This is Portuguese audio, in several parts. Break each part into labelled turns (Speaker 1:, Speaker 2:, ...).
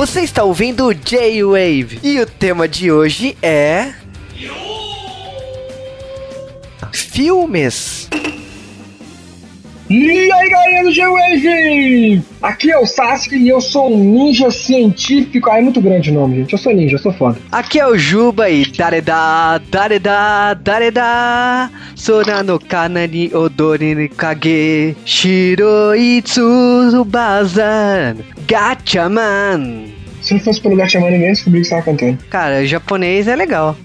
Speaker 1: Você está ouvindo J-Wave e o tema de hoje é. Filmes.
Speaker 2: E aí galera do G-Wave! Aqui é o Sasuke e eu sou um ninja científico. Ah, é muito grande o nome, gente. Eu sou ninja, eu sou foda.
Speaker 1: Aqui é o Juba e Dareda, Dareda, Dareda, Sora no Kanani Odori ni Kage, Shiroitsu Bazan, Gatchaman.
Speaker 2: Se não fosse pelo Gatchaman mesmo, descobri que você tava cantando.
Speaker 1: Cara, japonês é legal.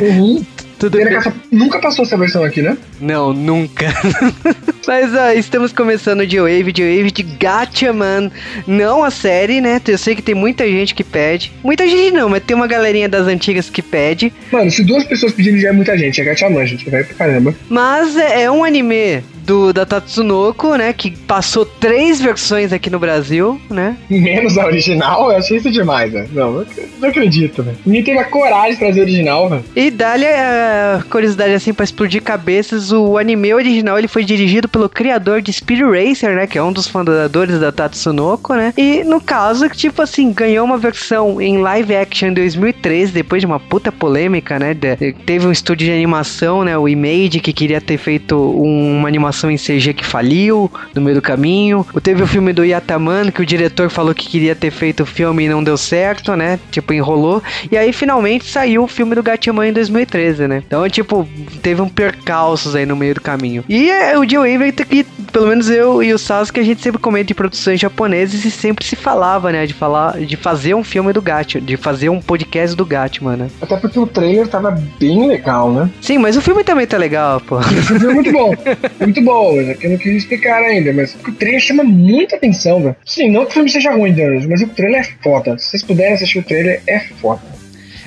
Speaker 2: Uhum.
Speaker 1: Tudo bem.
Speaker 2: Nunca passou essa versão aqui, né?
Speaker 1: Não, nunca. Mas ó, estamos começando de Wave, de Wave de Gatchaman. Não a série, né? Eu sei que tem muita gente que pede. Muita gente não, mas tem uma galerinha das antigas que pede.
Speaker 2: Mano, se duas pessoas pedirem já é muita gente. É Gatchaman, gente. Vai pra caramba.
Speaker 1: Mas é, é um anime do da Tatsunoko, né? Que passou três versões aqui no Brasil, né?
Speaker 2: Menos a original, eu achei isso demais, velho. Não, não acredito, velho. Ninguém teve a coragem de trazer a original, velho.
Speaker 1: E dali a curiosidade assim pra explodir cabeças, o anime original ele foi dirigido pelo criador de Speed Racer, né, que é um dos fundadores da Tatsunoko, né? E no caso, tipo assim, ganhou uma versão em live action em 2013, depois de uma puta polêmica, né? de- teve um estúdio de animação, né, o Image, que queria ter feito um- uma animação em CG que faliu no meio do caminho. Teve o filme do Yataman, que o diretor falou que queria ter feito o filme e não deu certo, né? Tipo, enrolou. E aí finalmente saiu o filme do Gatchaman em 2013, né? Então, tipo, teve um percalços aí no meio do caminho. E é, o J-Wave que, pelo menos eu e o Sasuke, a gente sempre comenta em produções japonesas e sempre se falava, né? De falar, de fazer um filme do Gatchaman, de fazer um podcast do Gatchaman, né?
Speaker 2: Até porque o trailer tava bem legal, né?
Speaker 1: Sim, mas o filme também tá legal, pô.
Speaker 2: Esse filme é muito bom. É muito bom, é que eu não queria explicar ainda. Mas o trailer chama muita atenção, velho. Sim, não que o filme seja ruim, Deus, mas o trailer é foda. Se vocês puderem assistir o trailer, é foda.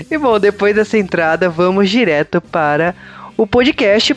Speaker 1: E bom, depois dessa entrada, vamos direto para o podcast.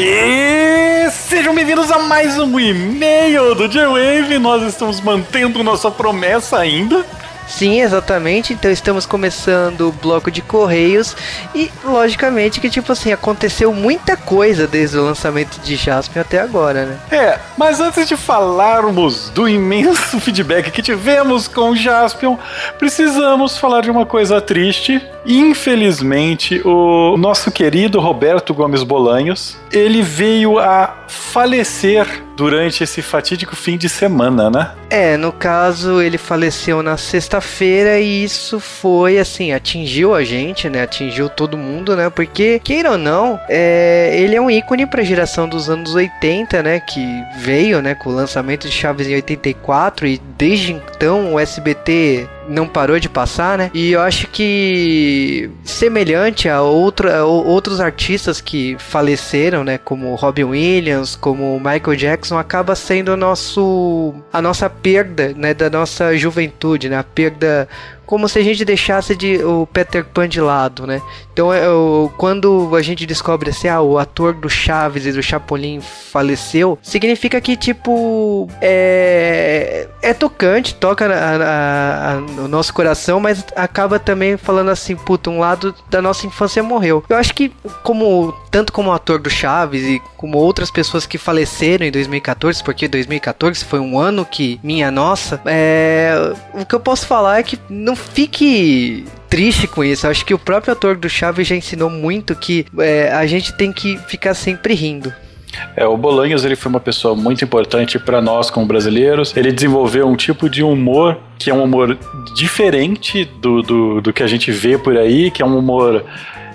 Speaker 3: E sejam bem-vindos a mais um e-mail do J-Wave. Nós estamos mantendo nossa promessa ainda.
Speaker 1: Sim, exatamente. Então estamos começando o bloco de correios e logicamente que tipo assim, aconteceu muita coisa desde o lançamento de Jaspion até agora, né?
Speaker 3: É, mas antes de falarmos do imenso feedback que tivemos com o Jaspion, precisamos falar de uma coisa triste. Infelizmente, o nosso querido Roberto Gomes Bolanhos, ele veio a falecer durante esse fatídico fim de semana, né?
Speaker 1: É, no caso, ele faleceu na sexta-feira e isso foi assim, atingiu a gente, né? Atingiu todo mundo, né? Porque, queira ou não, é, ele é um ícone pra geração dos anos 80, né? Que veio, né, com o lançamento de Chaves em 84 e desde então o SBT não parou de passar, né? E eu acho que semelhante a, outra, a outros artistas que faleceram, né? Como Robin Williams, como Michael Jackson, acaba sendo nosso a nossa perda, né? Da nossa juventude, né? A perda como se a gente deixasse de, o Peter Pan de lado, né? Então, é, o- quando a gente descobre assim, ah, o ator do Chaves e do Chapolin faleceu, significa que, tipo, é, é tocante, toca na- na- a- no nosso coração, mas acaba também falando assim, puta, um lado da nossa infância morreu. Eu acho que, como tanto como o ator do Chaves e como outras pessoas que faleceram em 2014, porque 2014 foi um ano que, minha nossa, é, o que eu posso falar é que não fique triste com isso. Acho que o próprio ator do Chaves já ensinou muito que é, a gente tem que ficar sempre rindo.
Speaker 3: É, o Bolanhos ele foi uma pessoa muito importante para nós como brasileiros. Ele desenvolveu um tipo de humor que é um humor diferente do, do, do que a gente vê por aí, que é um humor.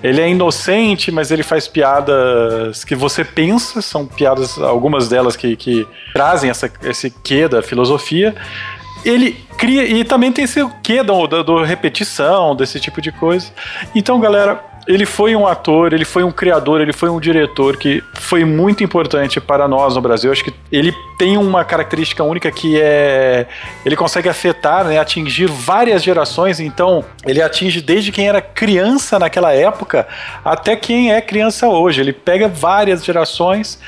Speaker 3: Ele é inocente, mas ele faz piadas que você pensa, são piadas, algumas delas que, que trazem essa, esse quê da filosofia. Ele cria. E também tem esse quê do, do, do repetição, desse tipo de coisa. Então, galera, ele foi um ator, ele foi um criador, ele foi um diretor que foi muito importante para nós no Brasil. Acho que ele tem uma característica única que é ele consegue afetar, né, atingir várias gerações. Então, ele atinge desde quem era criança naquela época até quem é criança hoje. Ele pega várias gerações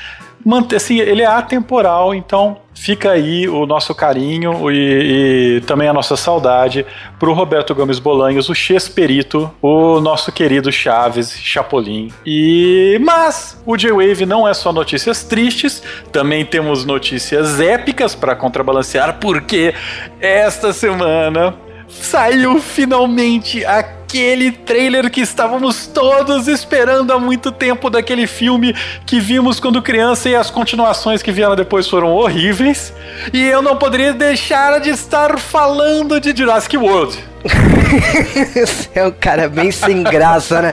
Speaker 3: manter, assim, ele é atemporal, então fica aí o nosso carinho e, e também a nossa saudade pro Roberto Gomes Bolanhos, o Chesperito, o nosso querido Chaves, Chapolin. E mas o J-Wave não é só notícias tristes, também temos notícias épicas para contrabalancear, porque esta semana saiu finalmente aquele trailer que estávamos todos esperando há muito tempo daquele filme que vimos quando criança e as continuações que vieram depois foram horríveis. E eu não poderia deixar de estar falando de Jurassic World.
Speaker 1: Você é um cara bem sem graça, né?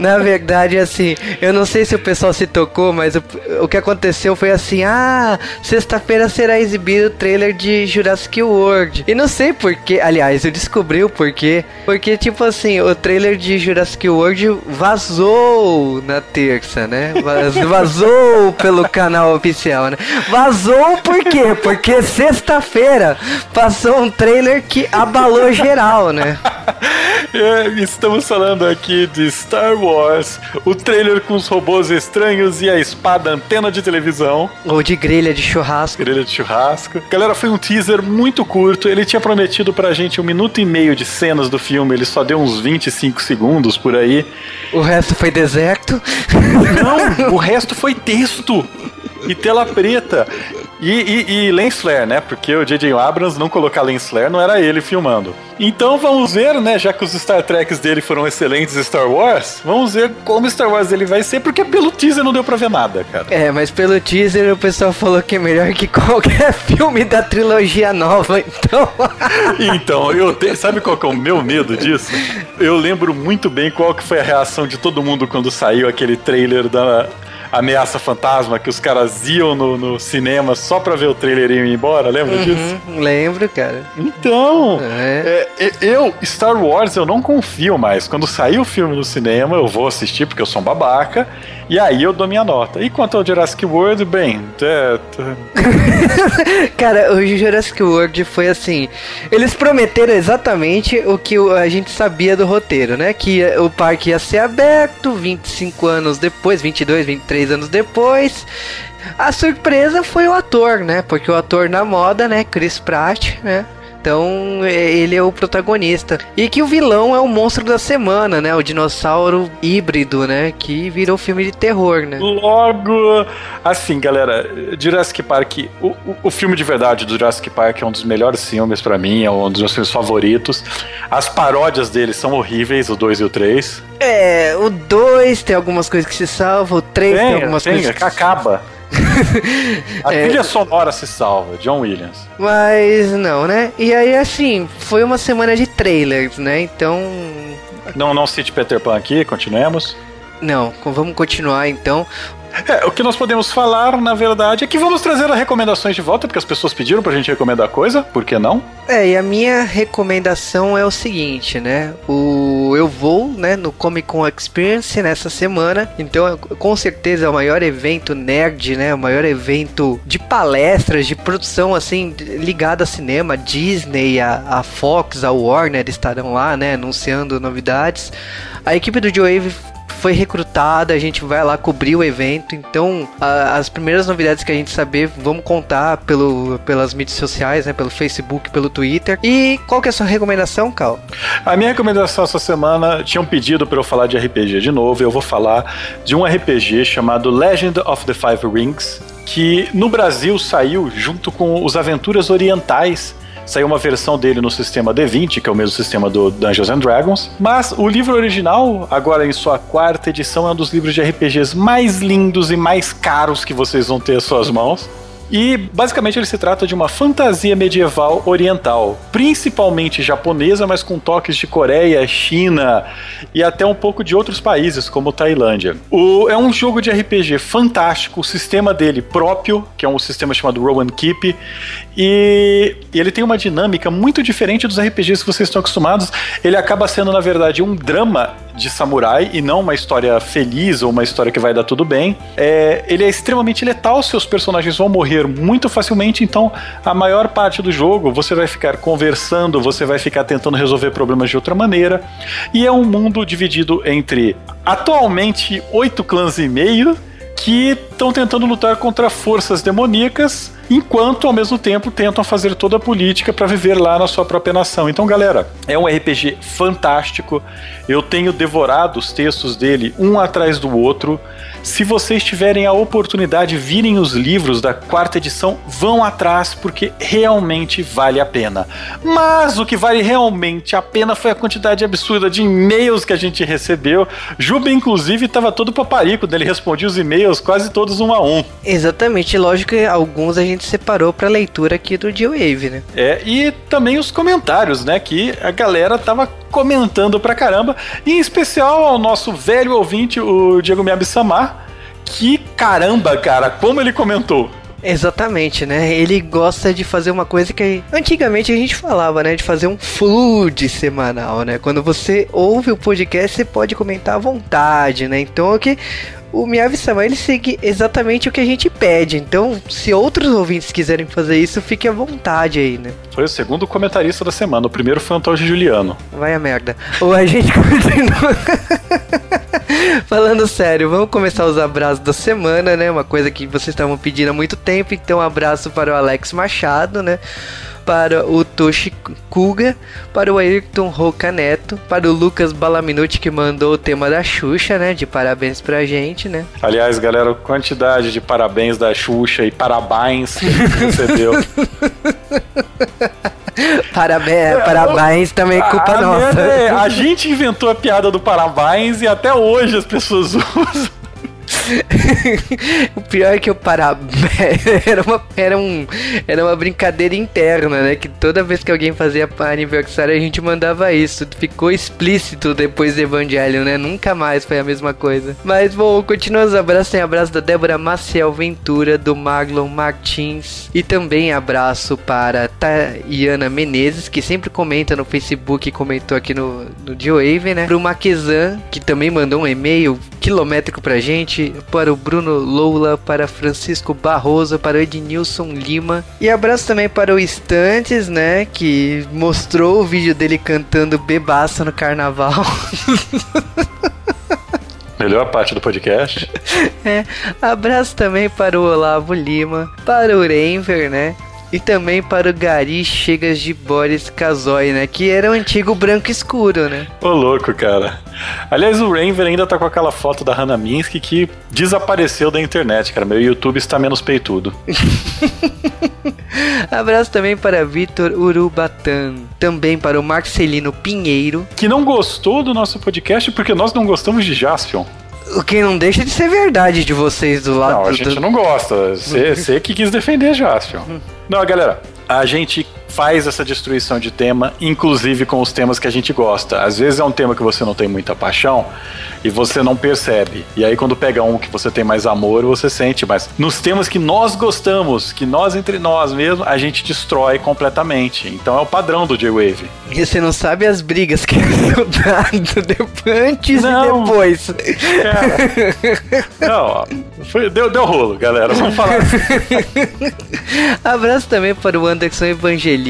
Speaker 1: Na verdade, assim, eu não sei se o pessoal se tocou, mas o, o que aconteceu foi assim: ah, sexta-feira será exibido o trailer de Jurassic World. E não sei porquê, aliás, eu descobri o porquê. Porque, tipo assim, o trailer de Jurassic World vazou na terça, né? Vazou pelo canal oficial, né? Vazou por quê? Porque sexta-feira passou um trailer que abalou geral né?
Speaker 3: é, estamos falando aqui de Star Wars, o trailer com os robôs estranhos e a espada antena de televisão.
Speaker 1: Ou de grelha de churrasco.
Speaker 3: Grelha de churrasco. Galera, foi um teaser muito curto. Ele tinha prometido pra gente um minuto e meio de cenas do filme, ele só deu uns 25 segundos por aí.
Speaker 1: O resto foi deserto?
Speaker 3: Não, o resto foi texto e tela preta. E, e, e Lens Flare, né? Porque o J.J. Abrams não colocar Lens Flare não era ele filmando. Então vamos ver, né? Já que os Star Treks dele foram excelentes Star Wars, vamos ver como Star Wars ele vai ser, porque pelo teaser não deu pra ver nada, cara.
Speaker 1: É, mas pelo teaser o pessoal falou que é melhor que qualquer filme da trilogia nova, então.
Speaker 3: então, eu te... sabe qual que é o meu medo disso? Eu lembro muito bem qual que foi a reação de todo mundo quando saiu aquele trailer da Ameaça Fantasma, que os caras iam no, no cinema só pra ver o trailer e ir embora, lembra uhum, disso?
Speaker 1: Lembro, cara.
Speaker 3: Então, é. É, eu, Star Wars, eu não confio mais. Quando sair o filme no cinema, eu vou assistir, porque eu sou um babaca, e aí eu dou minha nota. E quanto ao Jurassic World, bem, é,
Speaker 1: cara, o Jurassic World foi assim, eles prometeram exatamente o que a gente sabia do roteiro, né? Que o parque ia ser aberto 25 anos depois, 22, 23 três anos depois. A surpresa foi o ator, né? Porque o ator na moda, né? Chris Pratt, né? Então ele é o protagonista. E que o vilão é o monstro da semana, né? O dinossauro híbrido, né? Que virou filme de terror, né?
Speaker 3: Logo, assim, galera, Jurassic Park, o, o, o filme de verdade do Jurassic Park é um dos melhores filmes para mim, é um dos meus filmes favoritos. As paródias dele são horríveis, o 2 e o 3.
Speaker 1: É, o 2 tem algumas coisas que se salvam, o 3 tem, tem algumas
Speaker 3: tem,
Speaker 1: coisas
Speaker 3: que acaba. A é, trilha sonora se salva, John Williams.
Speaker 1: Mas não, né? E aí, assim, foi uma semana de trailers, né? Então.
Speaker 3: Não, não cite Peter Pan aqui, continuemos.
Speaker 1: Não, vamos continuar então.
Speaker 3: É, o que nós podemos falar, na verdade, é que vamos trazer as recomendações de volta, porque as pessoas pediram pra gente recomendar coisa, por que não?
Speaker 1: É, e a minha recomendação é o seguinte, né? O eu vou, né, no Comic Con Experience nessa semana, então com certeza é o maior evento nerd, né? O maior evento de palestras, de produção assim ligado a cinema, Disney, a, a Fox, a Warner estarão lá, né, anunciando novidades. A equipe do Joe Wave foi recrutada, a gente vai lá cobrir o evento. Então, a, as primeiras novidades que a gente saber, vamos contar pelo, pelas mídias sociais, né? Pelo Facebook, pelo Twitter. E qual que é a sua recomendação, Cal?
Speaker 3: A minha recomendação essa semana tinha um pedido para eu falar de RPG de novo. Eu vou falar de um RPG chamado Legend of the Five Rings, que no Brasil saiu junto com os Aventuras Orientais Saiu uma versão dele no sistema D20, que é o mesmo sistema do Dungeons and Dragons. Mas o livro original, agora em sua quarta edição, é um dos livros de RPGs mais lindos e mais caros que vocês vão ter às suas mãos. E basicamente ele se trata de uma fantasia medieval oriental, principalmente japonesa, mas com toques de Coreia, China e até um pouco de outros países, como Tailândia. O, é um jogo de RPG fantástico, o sistema dele próprio, que é um sistema chamado Rowan Keep, e, ele tem uma dinâmica muito diferente dos RPGs que vocês estão acostumados. Ele acaba sendo, na verdade, um drama de samurai e não uma história feliz ou uma história que vai dar tudo bem. É, ele é extremamente letal, seus personagens vão morrer muito facilmente, então a maior parte do jogo você vai ficar conversando, você vai ficar tentando resolver problemas de outra maneira. E é um mundo dividido entre atualmente oito clãs e meio que estão tentando lutar contra forças demoníacas enquanto ao mesmo tempo tentam fazer toda a política para viver lá na sua própria nação. Então, galera, é um RPG fantástico. Eu tenho devorado os textos dele um atrás do outro. Se vocês tiverem a oportunidade, virem os livros da quarta edição, vão atrás porque realmente vale a pena. Mas o que vale realmente a pena foi a quantidade absurda de e-mails que a gente recebeu. Juba, inclusive, estava todo paparico, ele respondia os e-mails quase todos um a um.
Speaker 1: Exatamente, lógico que alguns a gente separou para leitura aqui do G-Wave, né?
Speaker 3: É, e também os comentários, né? Que a galera tava comentando pra caramba, e em especial ao nosso velho ouvinte, o Diego Miyabi Samar, que caramba, cara, como ele comentou.
Speaker 1: Exatamente, né? Ele gosta de fazer uma coisa que antigamente a gente falava, né? De fazer um flood semanal, né? Quando você ouve o podcast, você pode comentar à vontade, né? Então, o que o Miyavi Sama ele segue exatamente o que a gente pede. Então, se outros ouvintes quiserem fazer isso, fique à vontade aí, né?
Speaker 3: Foi o segundo comentarista da semana. O primeiro foi o Antônio Juliano.
Speaker 1: Vai a merda. Ou a gente continua. Falando sério, vamos começar os abraços da semana, né? Uma coisa que vocês estavam pedindo há muito tempo. Então, um abraço para o Alex Machado, né? Para o Toshi Kuga, para o Ayrton Roca Neto, para o Lucas Balaminuti que mandou o tema da Xuxa, né? De parabéns pra gente, né?
Speaker 3: Aliás, galera, quantidade de parabéns da Xuxa e parabéns que a gente recebeu.
Speaker 1: Parabéns, parabéns também é culpa
Speaker 3: a
Speaker 1: nossa.
Speaker 3: É, a gente inventou a piada do parabéns e até hoje as pessoas usam.
Speaker 1: o pior é que o parabéns era uma, era, um, era uma brincadeira interna, né? Que toda vez que alguém fazia aniversário a gente mandava isso. Ficou explícito depois do Evangelho, né? Nunca mais foi a mesma coisa. Mas bom, continua os abraços. Tem abraço da Débora Maciel Ventura, do Marlon Martins. E também abraço para Tayana Menezes, que sempre comenta no Facebook comentou aqui no, no Geowave, né? Pro Maquezan, que também mandou um e-mail quilométrico pra gente para o Bruno Loula, para Francisco Barroso, para o Ednilson Lima. E abraço também para o Estantes, né? Que mostrou o vídeo dele cantando bebaça no carnaval.
Speaker 3: Melhor parte do podcast.
Speaker 1: É, abraço também para o Olavo Lima, para o Renver, né? E também para o Gari Chegas de Boris Casoy, né? Que era o antigo branco escuro, né?
Speaker 3: Ô louco, cara. Aliás, o Rainver ainda tá com aquela foto da Hannah Minsky que desapareceu da internet, cara. Meu YouTube está menos peitudo.
Speaker 1: Abraço também para Vitor Urubatan. Também para o Marcelino Pinheiro.
Speaker 3: Que não gostou do nosso podcast porque nós não gostamos de Jaspion.
Speaker 1: O que não deixa de ser verdade de vocês do lado
Speaker 3: Não, a gente
Speaker 1: do...
Speaker 3: não gosta. Você que quis defender Jaspion. Não, galera, a gente faz essa destruição de tema, inclusive com os temas que a gente gosta. Às vezes é um tema que você não tem muita paixão e você não percebe. E aí quando pega um que você tem mais amor, você sente. Mas nos temas que nós gostamos, que nós entre nós mesmo, a gente destrói completamente. Então é o padrão do J-Wave.
Speaker 1: E você não sabe as brigas que eu dado antes
Speaker 3: Não.
Speaker 1: e depois.
Speaker 3: Cara, não, ó, foi- deu, deu rolo, galera. Vamos falar.
Speaker 1: Abraço também para o Anderson Evangelista.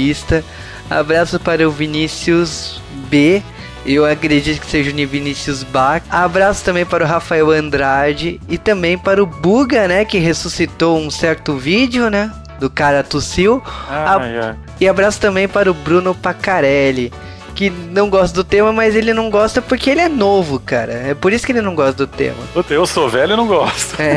Speaker 1: Abraço para o Vinícius B. Eu acredito que seja o Vinícius Bach. Abraço também para o Rafael Andrade. E também para o Buga, né? Que ressuscitou um certo vídeo, né? Do cara tossiu.
Speaker 3: Ai, ai.
Speaker 1: E abraço também para o Bruno Pacarelli. Que não gosta do tema, mas ele não gosta porque ele é novo, cara. É por isso que ele não gosta do tema.
Speaker 3: Puta, Eu sou velho e não gosto.
Speaker 1: É.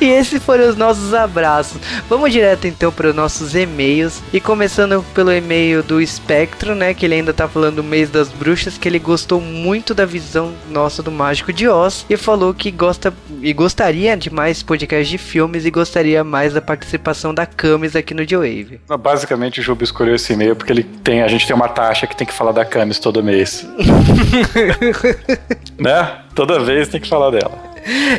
Speaker 1: e esses foram os nossos abraços. Vamos direto então para os nossos e-mails. E começando pelo e-mail do Espectro, né? Que ele ainda tá falando do mês das bruxas, que ele gostou muito da visão nossa do Mágico de Oz. E falou que gosta e gostaria de mais podcasts de filmes e gostaria mais da participação da Camis aqui no G-Wave.
Speaker 3: Basicamente, o Juba escolheu esse e-mail porque ele tem, a gente tem uma taxa que tem que falar da Camis todo mês. né? Toda vez tem que falar dela.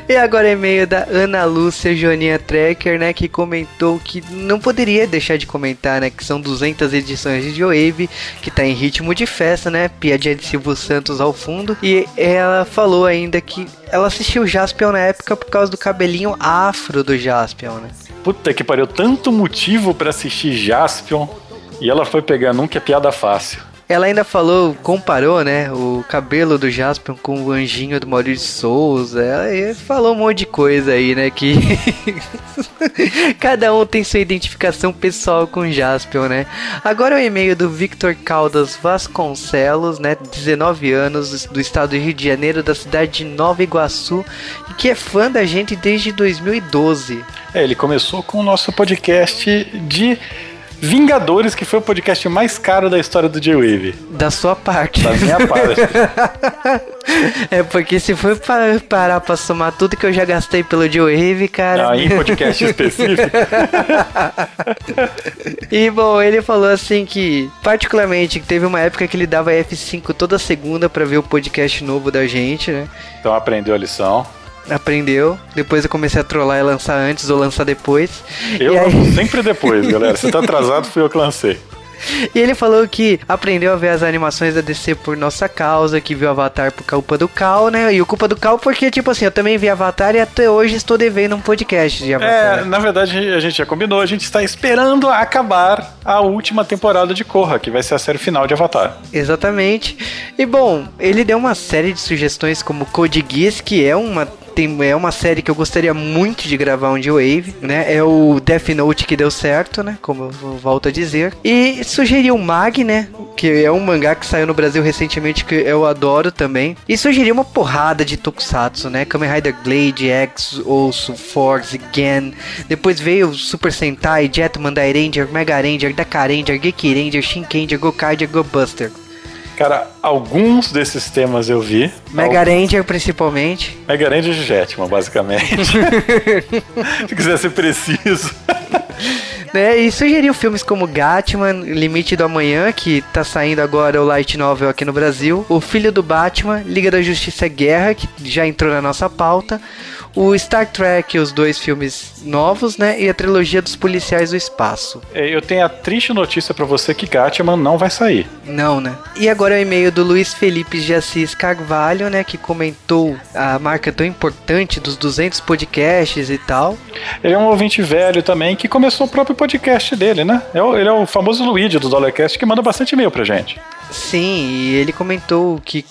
Speaker 1: E agora e-mail da Ana Lúcia Joaninha Trekker, né, que comentou que não poderia deixar de comentar, né, que são 200 edições de Joave, que tá em ritmo de festa, né, piadinha de Silvio Santos ao fundo, e ela falou ainda que ela assistiu Jaspion na época por causa do cabelinho afro do Jaspion, né.
Speaker 3: Puta que pariu, tanto motivo pra assistir Jaspion e ela foi pegar num que é piada fácil.
Speaker 1: Ela ainda falou, comparou, né, o cabelo do Jaspion com o anjinho do Maurício Souza. Ela falou um monte de coisa aí, né, que cada um tem sua identificação pessoal com o Jaspion, né? Agora o e-mail do Victor Caldas Vasconcelos, né, 19 anos, do estado do Rio de Janeiro, da cidade de Nova Iguaçu, e que é fã da gente desde 2012.
Speaker 3: É, ele começou com o nosso podcast de Vingadores, que foi o podcast mais caro da história do J-Wave.
Speaker 1: Da sua parte.
Speaker 3: Da minha parte.
Speaker 1: é porque se for para parar pra somar tudo que eu já gastei pelo J-Wave, cara.
Speaker 3: Não, em podcast específico.
Speaker 1: e bom, ele falou assim que, particularmente, teve uma época que ele dava F5 toda segunda para ver o podcast novo da gente, né?
Speaker 3: Então aprendeu a lição
Speaker 1: aprendeu. Depois eu comecei a trollar e lançar antes ou lançar depois.
Speaker 3: Eu aí... sempre depois, galera. Você tá atrasado, fui eu que lancei.
Speaker 1: E ele falou que aprendeu a ver as animações da DC por nossa causa, que viu Avatar por culpa do Cal, né? E o culpa do Cal porque, tipo assim, eu também vi Avatar e até hoje estou devendo um podcast de Avatar.
Speaker 3: É, na verdade a gente já combinou, a gente está esperando acabar a última temporada de Korra, que vai ser a série final de Avatar.
Speaker 1: Exatamente. E bom, ele deu uma série de sugestões como Code Geass, que é uma tem, é uma série que eu gostaria muito de gravar um de Wave, né? É o Death Note que deu certo, né? Como eu volto a dizer. E sugeriu Mag, né? Que é um mangá que saiu no Brasil recentemente que eu adoro também. E sugeriu uma porrada de tokusatsu, né? Kamen Rider Blade, X, Osso, Force, Gen. Depois veio Super Sentai, Jetman, Ranger, Mega Ranger, Daka Ranger, Geki Ranger, Shinkenger, Gokaiger, Go Buster.
Speaker 3: Cara, alguns desses temas eu vi.
Speaker 1: Mega alguns... Ranger, principalmente.
Speaker 3: Mega Ranger de Jetman, basicamente. Se quiser ser preciso.
Speaker 1: né, e sugeriu filmes como Batman, Limite do Amanhã, que tá saindo agora o light novel aqui no Brasil, O Filho do Batman, Liga da Justiça Guerra, que já entrou na nossa pauta, o Star Trek, os dois filmes novos, né? E a trilogia dos policiais do espaço.
Speaker 3: É, eu tenho a triste notícia para você que Gatman não vai sair.
Speaker 1: Não, né? E agora é o e-mail do Luiz Felipe de Assis Carvalho, né? Que comentou a marca tão importante dos 200 podcasts e tal.
Speaker 3: Ele é um ouvinte velho também que começou o próprio podcast dele, né? É ele é o famoso Luigi do Dollarcast que manda bastante e-mail pra gente.
Speaker 1: Sim, e ele comentou que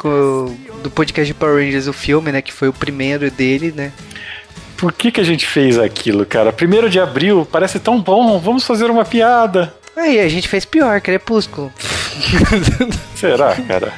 Speaker 1: do podcast de Power Rangers, o filme, né? Que foi o primeiro dele, né?
Speaker 3: Por que, que a gente fez aquilo, cara? Primeiro de abril, parece tão bom, vamos fazer uma piada.
Speaker 1: Aí, a gente fez pior, Crepúsculo.
Speaker 3: Será, cara?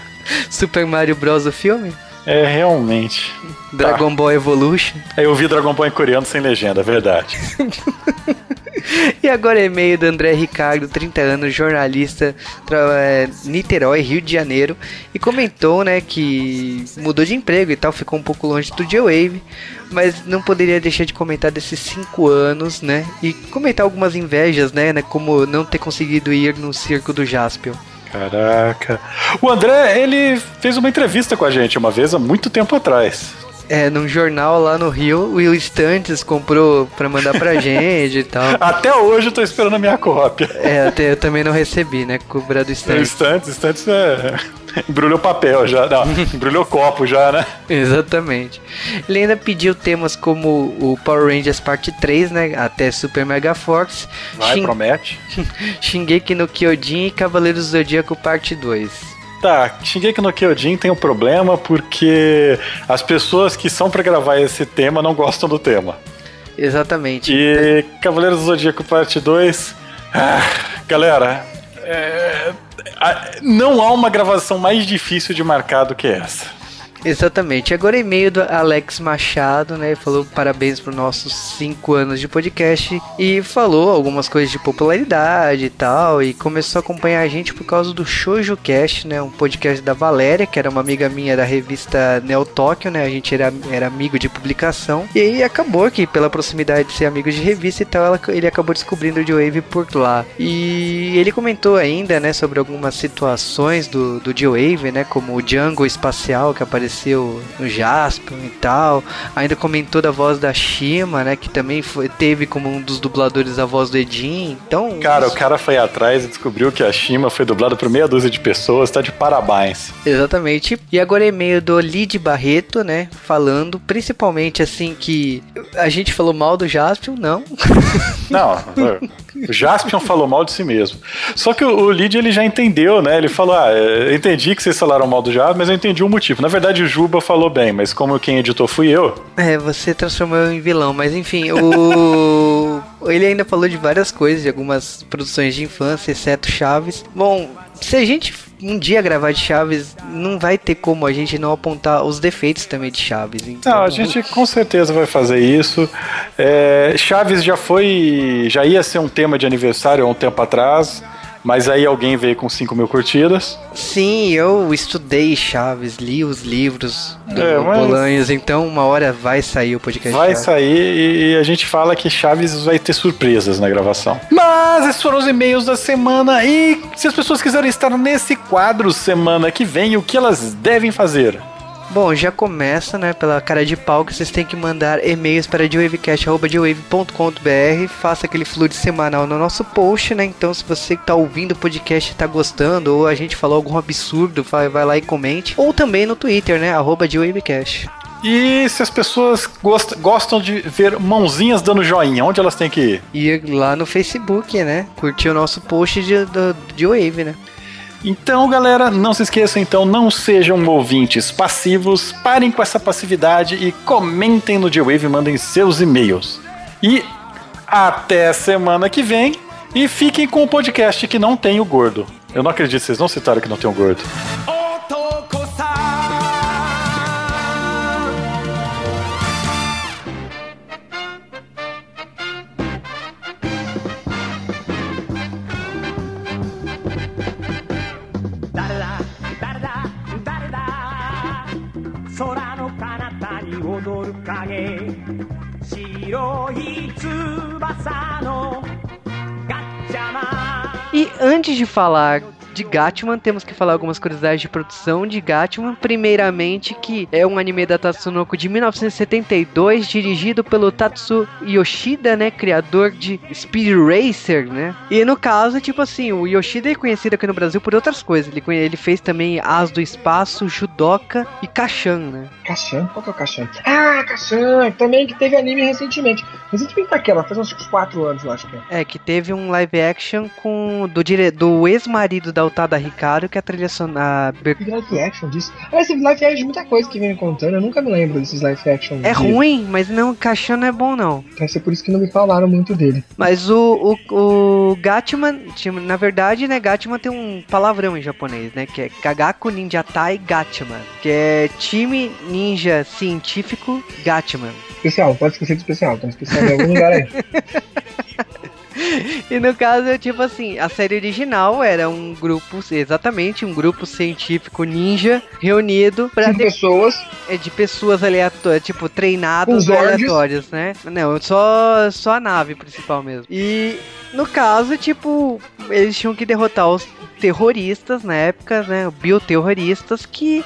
Speaker 1: Super Mario Bros. o filme?
Speaker 3: É, realmente.
Speaker 1: Dragon tá. Ball Evolution.
Speaker 3: Eu vi Dragon Ball em coreano sem legenda, é verdade.
Speaker 1: e agora é e-mail do André Ricardo, 30 anos, jornalista, é, Niterói, Rio de Janeiro, e comentou, né, que mudou de emprego e tal, ficou um pouco longe do J-Wave, mas não poderia deixar de comentar desses 5 anos, né, e comentar algumas invejas, né, né, como não ter conseguido ir no circo do Jaspion.
Speaker 3: Caraca. O André, ele fez uma entrevista com a gente uma vez há muito tempo atrás
Speaker 1: é, num jornal lá no Rio, o Will Stantes comprou pra mandar pra gente e tal.
Speaker 3: Até hoje eu tô esperando a minha cópia.
Speaker 1: É, até eu também não recebi, né? Cobrar do Stantes.
Speaker 3: Stantes, Stantes é. Embrulhou papel já, não, embrulhou copo já, né?
Speaker 1: Exatamente. Ele ainda pediu temas como o Power Rangers Parte 3, né? Até Super Mega Force.
Speaker 3: Vai, Shin... promete.
Speaker 1: Shingeki no Kyojin e Cavaleiros do Zodíaco Parte 2.
Speaker 3: Tá, Shingeki no Kyojin tem um problema porque as pessoas que são para gravar esse tema não gostam do tema.
Speaker 1: Exatamente.
Speaker 3: E Cavaleiros do Zodíaco Parte 2. Ah, galera, é, não há uma gravação mais difícil de marcar do que essa.
Speaker 1: Exatamente. Agora e-mail do Alex Machado, né? Falou parabéns para nossos cinco anos de podcast e falou algumas coisas de popularidade e tal. E começou a acompanhar a gente por causa do Shoujo Cast, né? Um podcast da Valéria, que era uma amiga minha da revista Neo Tóquio, né? A gente era, era amigo de publicação. E aí acabou que, pela proximidade de ser amigo de revista e tal, ela, ele acabou descobrindo o J-Wave por lá. E ele comentou ainda, né? Sobre algumas situações do, do J-Wave, né? Como o Django espacial que apareceu apareceu no Jasper e tal. Ainda comentou da voz da Shima, né? Que também foi, teve como um dos dubladores a voz do Edin. Então.
Speaker 3: Cara, isso... o cara foi atrás e descobriu que a Shima foi dublada por meia dúzia de pessoas, tá de parabéns.
Speaker 1: Exatamente. E agora é e-mail do Lid Barreto, né? Falando principalmente assim que a gente falou mal do Jasper, não.
Speaker 3: Não, Jaspion falou mal de si mesmo. Só que o, o Lid ele já entendeu, né? Ele falou: Ah, eu entendi que vocês falaram mal do Jaspion, mas eu entendi o motivo. Na verdade, o Juba falou bem, mas como quem editou fui eu.
Speaker 1: É, você transformou eu em vilão, mas enfim, o. ele ainda falou de várias coisas, de algumas produções de infância, exceto Chaves. Bom, se a gente um dia gravar de Chaves, não vai ter como a gente não apontar os defeitos também de Chaves.
Speaker 3: Então... Não, a gente com certeza vai fazer isso. É, Chaves já foi. já ia ser um tema de aniversário há um tempo atrás. Mas aí alguém veio com 5 mil curtidas.
Speaker 1: Sim, eu estudei Chaves, li os livros do é. Bolanhos, então uma hora vai sair o podcast.
Speaker 3: Vai sair e a gente fala que Chaves vai ter surpresas na gravação. Mas esses foram os e-mails da semana e se as pessoas quiserem estar nesse quadro semana que vem, o que elas devem fazer?
Speaker 1: Bom, já começa, né, pela cara de pau que vocês têm que mandar e-mails para dwavecast.com.br, faça aquele fluxo semanal no nosso post, né? Então, se você que tá ouvindo o podcast e tá gostando, ou a gente falou algum absurdo, vai, vai lá e comente. Ou também no Twitter, né, arroba dwavecast.
Speaker 3: E se as pessoas gost gostam de ver mãozinhas dando joinha, onde elas têm que
Speaker 1: ir? Ir lá no Facebook, né? Curtir o nosso post de, de, de Wave, né?
Speaker 3: Então, galera, não se esqueçam, então, não sejam ouvintes passivos, parem com essa passividade e comentem no G-Wave, mandem seus e-mails. E até semana que vem, e fiquem com o podcast que não tem o gordo. Eu não acredito, vocês não citaram que não tem o gordo.
Speaker 1: E antes de falar de Gatman, temos que falar algumas curiosidades de produção de Gatman. Primeiramente, que é um anime da Tatsunoko de 1972, dirigido pelo Tatsu Yoshida, né? Criador de Speed Racer, né? E no caso, tipo assim, o Yoshida é conhecido aqui no Brasil por outras coisas. Ele, ele fez também As do Espaço, Judoka e Kashan, né?
Speaker 2: Kashan? Qual que é o Kashan? Ah, Kashan! Também que teve anime recentemente. Recentemente daquela, faz uns 4 anos, eu acho que
Speaker 1: é. É, que teve um live action com do, dire... do ex-marido da da Utada Ricardo, que é a trilha sonora.
Speaker 2: Live action disso. Aliás, live action de muita coisa que vem me contando, eu nunca me lembro desses live action.
Speaker 1: É dele. ruim, mas não, Caixão não é bom, não.
Speaker 2: Deve ser por isso que não me falaram muito dele.
Speaker 1: Mas o, o, o Gatman, na verdade, né, Gatman tem um palavrão em japonês, né, que é Kagaku Ninja Tai Gatman, que é time ninja científico Gatman.
Speaker 2: Especial, pode esquecer de especial, tá especial em algum lugar aí.
Speaker 1: e no caso, tipo assim, a série original era um grupo, exatamente, um grupo científico ninja reunido para
Speaker 2: de pessoas.
Speaker 1: É de pessoas aleatórias, tipo, treinados aleatórios, né? Não, só, só a nave principal mesmo. E no caso, tipo, eles tinham que derrotar os terroristas na época, né? Bioterroristas que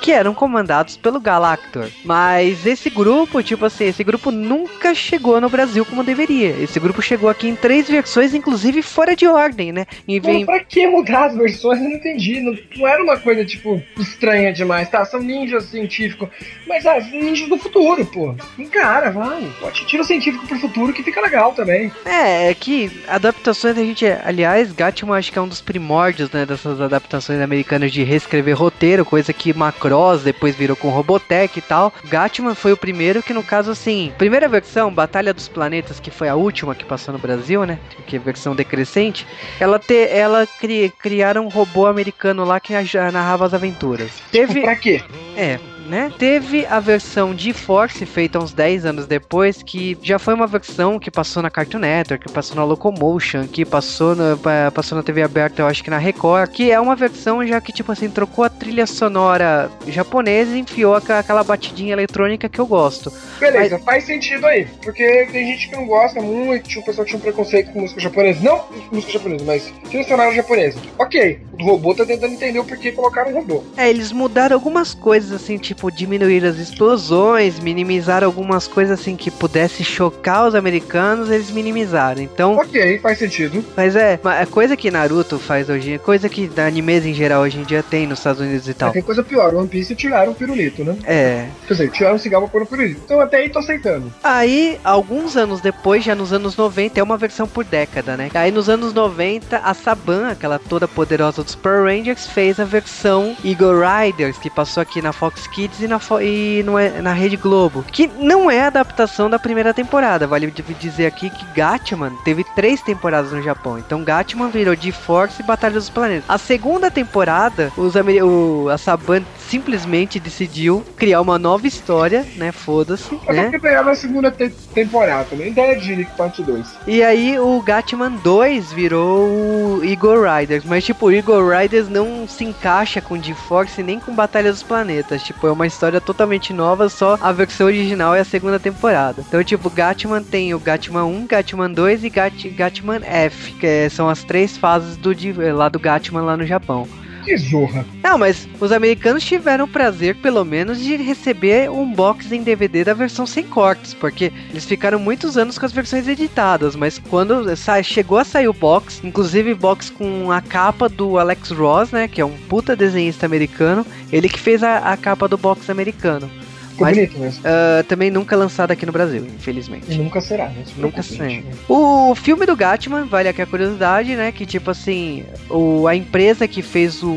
Speaker 1: que eram comandados pelo Galactor. Mas esse grupo, tipo assim, esse grupo nunca chegou no Brasil como deveria. Esse grupo chegou aqui em três versões, inclusive fora de ordem, né?
Speaker 2: E vem... Pô, pra que mudar as versões? Eu não entendi. Não, não, era uma coisa, tipo, estranha demais, tá? São ninjas científicos. Mas, ah, ninjas do futuro, pô. Encara, vai. Pode tira o científico pro futuro que fica legal também.
Speaker 1: É, é que adaptações a gente. Aliás, Gatman acho que é um dos primórdios, né, dessas adaptações americanas de reescrever roteiro, coisa que Macron Cross, depois virou com Robotech e tal. Gatman foi o primeiro que, no caso, assim, primeira versão, Batalha dos Planetas, que foi a última que passou no Brasil, né? Que é a versão decrescente. Ela, te, ela cri, criaram um robô americano lá que narrava as aventuras.
Speaker 2: Teve. Pra quê?
Speaker 1: É, né? Teve a versão de Force feita uns 10 anos depois, que já foi uma versão que passou na Cartoon Network, que passou na Locomotion, que passou na, passou na TV aberta, eu acho que na Record, que é uma versão já que, tipo assim, trocou a trilha sonora japonesa e enfiou aquela batidinha eletrônica que eu gosto.
Speaker 2: Beleza, Mas... faz sentido aí, porque tem gente que não gosta muito, o pessoal tinha um preconceito com música japonesa. Não música japonesa, mas trilha sonora japonesa. Ok, o robô tá tentando entender o porquê colocaram um robô.
Speaker 1: É, eles mudaram algumas coisas, assim, tipo tipo, diminuir as explosões, minimizar algumas coisas assim que pudesse chocar os americanos, eles minimizaram. Então.
Speaker 2: Ok, faz sentido.
Speaker 1: Mas é, é coisa que Naruto faz hoje, coisa que animes em geral hoje em dia tem nos Estados Unidos e tal.
Speaker 2: tem coisa pior, One Piece tiraram o pirulito, né?
Speaker 1: É.
Speaker 2: Quer dizer, tiraram o cigarro por um pirulito. Então até aí tô aceitando.
Speaker 1: Aí, alguns anos depois, já nos anos 90, é uma versão por década, né? Aí nos anos 90, a Saban, aquela toda poderosa dos Power Rangers, fez a versão Eagle Riders, que passou aqui na Fox Kids e na, e no, na Rede Globo. Que não é adaptação da primeira temporada. Vale dizer aqui que Gatman teve três temporadas no Japão. Então Gatman virou de Force e Batalha dos Planetas. A segunda temporada, os o, a Saban simplesmente decidiu criar uma nova história, né? Foda-se. Né?
Speaker 2: na segunda te temporada também. Ideia de parte 2.
Speaker 1: E aí o Gatman 2 virou o Eagle Riders. Mas tipo, o Eagle Riders não se encaixa com D-Force nem com Batalha dos Planetas. Tipo, é uma história totalmente nova, só a versão original é a segunda temporada. Então, tipo, Gatman tem o Gatman 1, Gatman 2 e Gat Gatman F, que são as três fases do lá do Gatman lá no Japão.
Speaker 2: Que zorra.
Speaker 1: Não, mas os americanos tiveram o prazer, pelo menos, de receber um box em DVD da versão sem cortes, porque eles ficaram muitos anos com as versões editadas, mas quando chegou a sair o box, inclusive box com a capa do Alex Ross, né, que é um puta desenhista americano, ele que fez a, a capa do box americano.
Speaker 2: Ficou mas, bonito mesmo.
Speaker 1: Uh, também nunca lançado aqui no Brasil, infelizmente.
Speaker 2: E nunca será, né?
Speaker 1: Nunca será. O filme do Gatman, vale aqui a curiosidade, né? Que tipo assim, o, a empresa que fez o,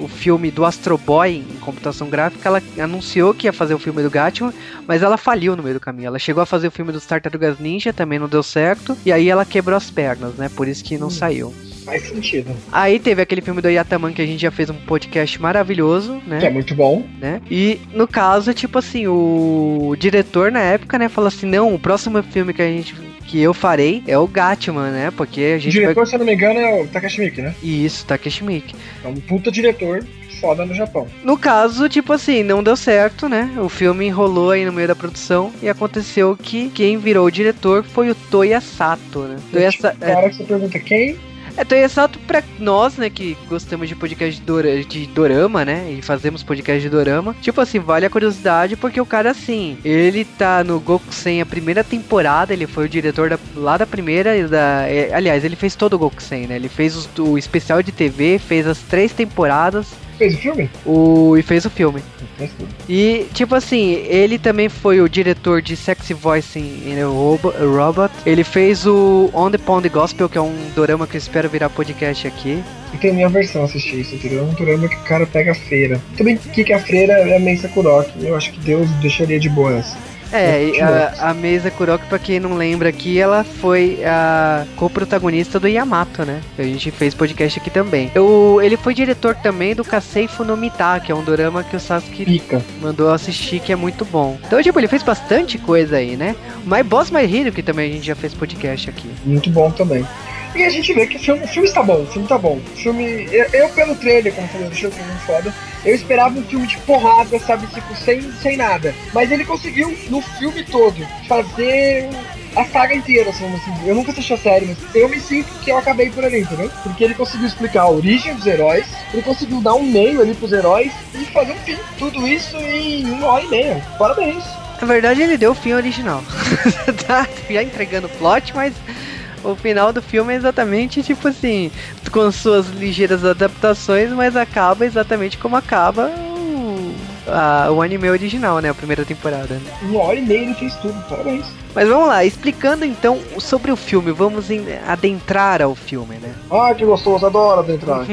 Speaker 1: o filme do Astro Boy em computação gráfica, ela anunciou que ia fazer o filme do Gatman, mas ela faliu no meio do caminho. Ela chegou a fazer o filme dos Tartarugas Ninja, também não deu certo, e aí ela quebrou as pernas, né? Por isso que não hum. saiu.
Speaker 2: Faz sentido.
Speaker 1: Aí teve aquele filme do Yataman que a gente já fez um podcast maravilhoso, né?
Speaker 2: Que é muito bom.
Speaker 1: Né? E no caso, tipo assim, o diretor na época, né, falou assim: não, o próximo filme que a gente que eu farei é o Gatman, né? Porque a gente.
Speaker 2: O diretor, vai... se eu não me engano, é o Takashi Miike, né?
Speaker 1: Isso, Takashi Miike.
Speaker 2: É um puta diretor foda no Japão.
Speaker 1: No caso, tipo assim, não deu certo, né? O filme enrolou aí no meio da produção e aconteceu que quem virou o diretor foi o Toya Sato, né?
Speaker 2: Toya Sato. Na hora que você pergunta quem,
Speaker 1: é, então é só pra nós, né, que gostamos de podcast de, de dorama, né, e fazemos podcast de dorama. Tipo assim, vale a curiosidade porque o cara, assim, ele tá no Gokusen a primeira temporada, ele foi o diretor da, lá da primeira da... É, aliás, ele fez todo o Gokusen, né, ele fez o especial de TV, fez as três temporadas.
Speaker 2: Fez o filme?
Speaker 1: O, e fez o filme. E, tipo assim, ele também foi o diretor de Sexy Voice in a Robot. Ele fez o On the Pond Gospel, que é um dorama que eu espero virar podcast aqui.
Speaker 2: E tem a minha versão assistir isso, entendeu? É um dorama que o cara pega a freira. Também que, a freira é a Mensa Kuroki. Eu acho que Deus deixaria de boa essa.
Speaker 1: É, a, a Mesa Kuroki, pra quem não lembra aqui, ela foi a co-protagonista do Yamato, né? A gente fez podcast aqui também. Eu, ele foi diretor também do Kasei Funomita, que é um drama que o Sasuke
Speaker 2: Pica.
Speaker 1: mandou assistir, que é muito bom. Então, tipo, ele fez bastante coisa aí, né? My Boss My Hero, que também a gente já fez podcast aqui.
Speaker 2: Muito bom também. E a gente vê que o filme, o filme está bom, o filme está bom. O filme. Eu, eu, pelo trailer, como falei, deixei o filme foda. Eu esperava um filme de porrada, sabe, tipo, sem, sem nada. Mas ele conseguiu, no filme todo, fazer a saga inteira, assim, assim. Eu nunca assisti a série, mas eu me sinto que eu acabei por ali, entendeu? Porque ele conseguiu explicar a origem dos heróis, ele conseguiu dar um meio ali pros heróis e fazer um fim. Tudo isso em uma hora e meia. Parabéns.
Speaker 1: Na verdade, ele deu o fim original. tá já entregando plot, mas o final do filme é exatamente tipo assim, com suas ligeiras adaptações, mas acaba exatamente como acaba o, a, o anime original, né? A primeira temporada. Né?
Speaker 2: Uma hora e meia ele fez tudo, parabéns.
Speaker 1: Mas vamos lá, explicando então sobre o filme, vamos adentrar ao filme, né?
Speaker 2: Ah, que gostoso, adoro adentrar.